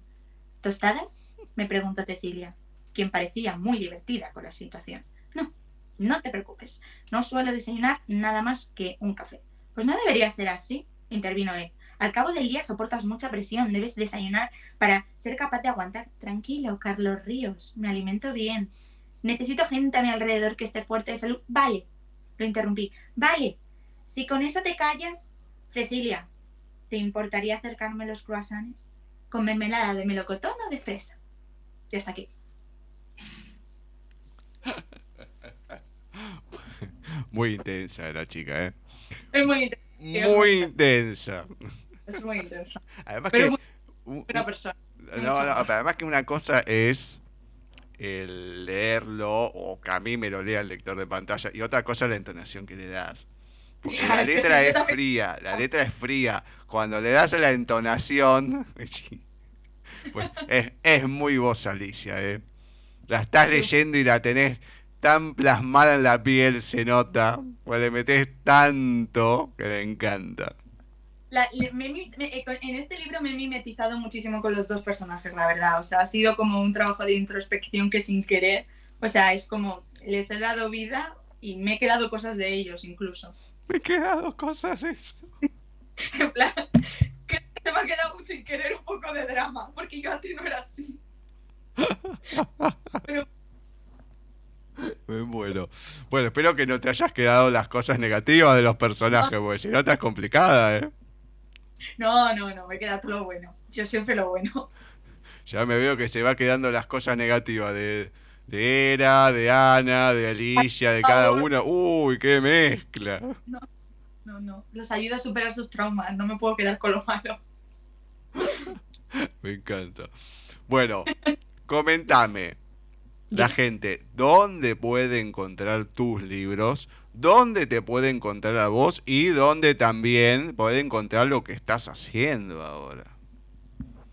¿Tostadas? Me preguntó Cecilia, quien parecía muy divertida con la situación. No, no te preocupes. No suelo desayunar nada más que un café. Pues no debería ser así, intervino él. Al cabo del día soportas mucha presión, debes desayunar para ser capaz de aguantar. Tranquilo, Carlos Ríos, me alimento bien. Necesito gente a mi alrededor que esté fuerte de salud. Vale, lo interrumpí. Vale, si con eso te callas, Cecilia, ¿te importaría acercarme los croissants? Con mermelada de melocotón o de fresa. Ya está aquí. Muy intensa la chica, ¿eh? Es muy intensa. Muy intensa. Es muy intensa. Además Pero que... muy un- buena persona. No, no, pero además que una cosa es el leerlo o que a mí me lo lea el lector de pantalla y otra cosa es la entonación que le das. La letra es fría, la letra es fría. Cuando le das la entonación, pues es, es muy vos, Alicia, ¿eh? La estás leyendo y la tenés tan plasmada en la piel, se nota. Pues le metés tanto que me encanta. La- le- me me- eh, en este libro me he mimetizado muchísimo con los dos personajes, la verdad. O sea, ha sido como un trabajo de introspección que sin querer, o sea, es como les he dado vida y me he quedado cosas de ellos incluso. Me he quedado cosas de eso. En plan, que se me ha quedado sin querer un poco de drama, porque yo antes no era así. Pero muero. Bueno, espero que no te hayas quedado las cosas negativas de los personajes, porque si no estás complicada, ¿eh? no, no, no, me queda todo lo bueno. Yo siempre lo bueno. Ya me veo que se va quedando las cosas negativas de, de Era, de Ana, de Alicia, de cada una. Uy, qué mezcla. No, no, los ayuda a superar sus traumas, no me puedo quedar con lo malo. Me encanta. Bueno, comentame. la gente dónde puede encontrar tus libros, dónde te puede encontrar a vos y dónde también puede encontrar lo que estás haciendo ahora.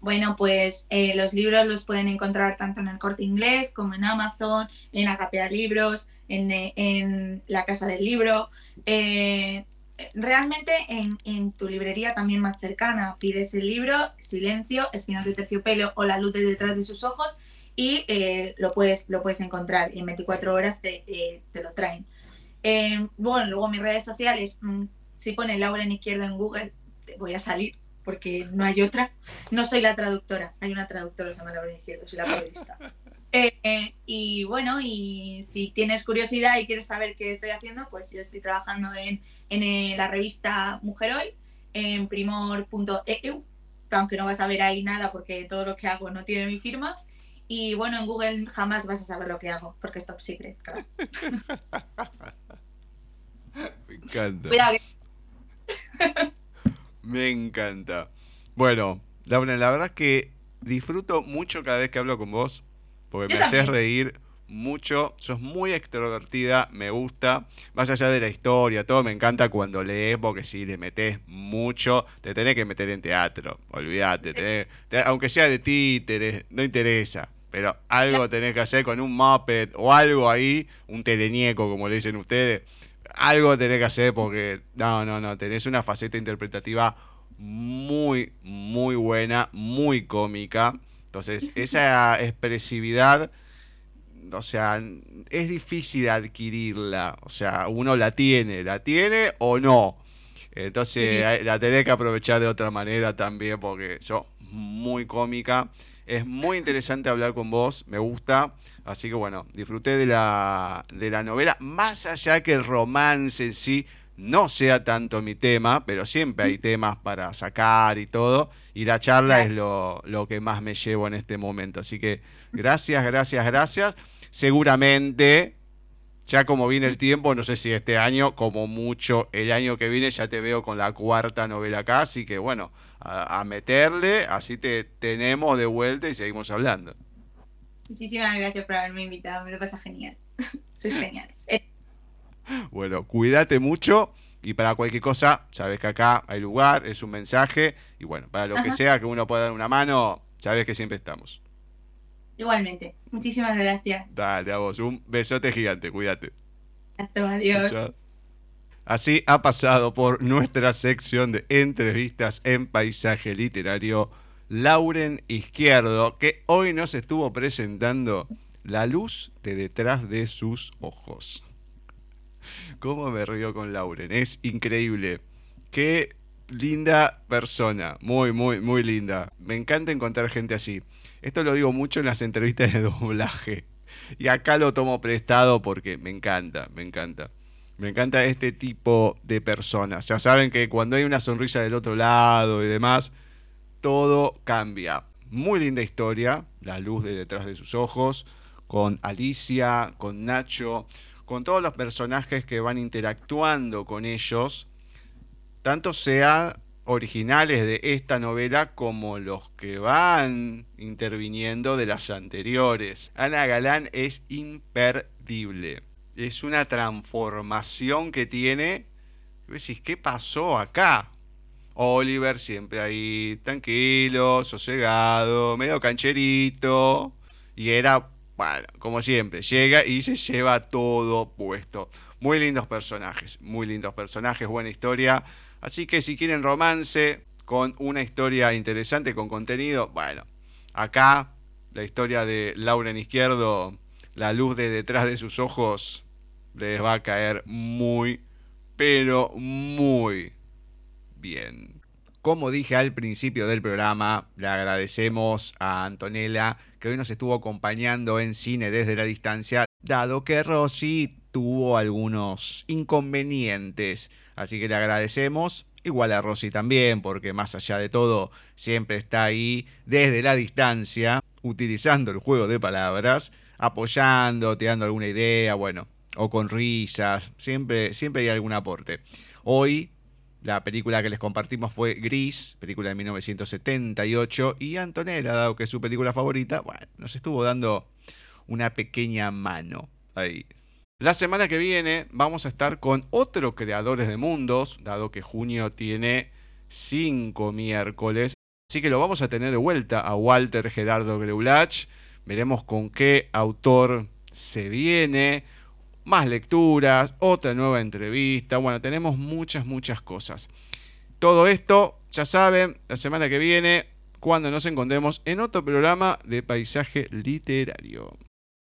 Bueno, pues eh, los libros los pueden encontrar tanto en el corte inglés como en Amazon, en Agapea Libros, en, eh, en, la Casa del Libro. Eh, realmente en, tu librería también más cercana pides el libro Silencio, Espinas de Terciopelo o La luz de detrás de sus ojos y lo, puedes, lo puedes encontrar y en 24 horas te, te lo traen. Bueno, luego mis redes sociales, mmm, si pones Laura en izquierda en Google, voy a salir porque no hay otra. No soy la traductora, hay una traductora se llama Laura en izquierda, soy la periodista. Eh, y bueno, y si tienes curiosidad y quieres saber qué estoy haciendo, pues yo estoy trabajando en, en la revista Mujer Hoy, en primor.eu, aunque no vas a ver ahí nada porque todo lo que hago no tiene mi firma. Y bueno, en Google jamás vas a saber lo que hago, porque es top secret, claro. Me encanta. Me encanta. Bueno, Laura, la verdad es que disfruto mucho cada vez que hablo con vos, porque me haces reír mucho, sos muy extrovertida, me gusta, más allá de la historia, todo me encanta cuando lees, porque si le metes mucho, te tenés que meter en teatro, olvídate, tenés, te, aunque sea de títeres, no interesa, pero algo tenés que hacer con un Muppet o algo ahí, un teleñeco como le dicen ustedes, algo tenés que hacer porque, no, no, no, tenés una faceta interpretativa muy, muy buena, muy cómica. Entonces, esa expresividad, o sea, es difícil adquirirla. O sea, uno la tiene, la tiene o no. Entonces, la tenés que aprovechar de otra manera también porque sos muy cómica. Es muy interesante hablar con vos, me gusta. Así que bueno, disfruté de la, de la novela, más allá que el romance en sí no sea tanto mi tema, pero siempre hay temas para sacar y todo. Y la charla es lo, lo que más me llevo en este momento. Así que gracias, gracias, gracias. Seguramente, ya como viene el tiempo, no sé si este año, como mucho el año que viene, ya te veo con la cuarta novela acá. Así que bueno, a, a meterle, así te tenemos de vuelta y seguimos hablando. Muchísimas gracias por haberme invitado, me lo pasa genial. Sois geniales. Bueno, cuídate mucho y para cualquier cosa, sabes que acá hay lugar, es un mensaje y bueno, para lo Ajá. que sea que uno pueda dar una mano, sabes que siempre estamos. Igualmente, muchísimas gracias. Dale, a vos, un besote gigante, cuídate. Hasta adiós. Chao. Así ha pasado por nuestra sección de entrevistas en paisaje literario Lauren Izquierdo, que hoy nos estuvo presentando La luz de detrás de sus ojos. ¿Cómo me río con Lauren? Es increíble. Qué linda persona. Muy, muy, muy linda. Me encanta encontrar gente así. Esto lo digo mucho en las entrevistas de doblaje. Y acá lo tomo prestado porque me encanta, me encanta. Me encanta este tipo de personas. Ya saben que cuando hay una sonrisa del otro lado y demás, todo cambia. Muy linda historia, la luz de detrás de sus ojos, con Alicia, con Nacho, con todos los personajes que van interactuando con ellos, tanto sean originales de esta novela como los que van interviniendo de las anteriores. Ana Galán es imperdible. Es una transformación que tiene. Decís, ¿qué pasó acá? Oliver siempre ahí tranquilo, sosegado, medio cancherito. Y era, bueno, como siempre, llega y se lleva todo puesto. Muy lindos personajes, muy lindos personajes, buena historia. Así que si quieren romance con una historia interesante, con contenido, bueno, acá la historia de Lauren Izquierdo, la luz de detrás de sus ojos, les va a caer muy, pero muy bien. Como dije al principio del programa, le agradecemos a Antonella que hoy nos estuvo acompañando en cine desde la distancia, dado que Rosy tuvo algunos inconvenientes. Así que le agradecemos. Igual a Rosy también, porque más allá de todo, siempre está ahí desde la distancia, utilizando el juego de palabras, apoyando, te dando alguna idea, bueno, o con risas, siempre, siempre hay algún aporte. Hoy la película que les compartimos fue Gris, película de 1978, y Antonella, dado que es su película favorita, bueno, nos estuvo dando una pequeña mano ahí. La semana que viene vamos a estar con otro creadores de mundos, dado que junio tiene cinco miércoles. Así que lo vamos a tener de vuelta a Walter Gerardo Greulach. Veremos con qué autor se viene. Más lecturas, otra nueva entrevista. Bueno, tenemos muchas, muchas cosas. Todo esto, ya saben, la semana que viene, cuando nos encontremos en otro programa de paisaje literario.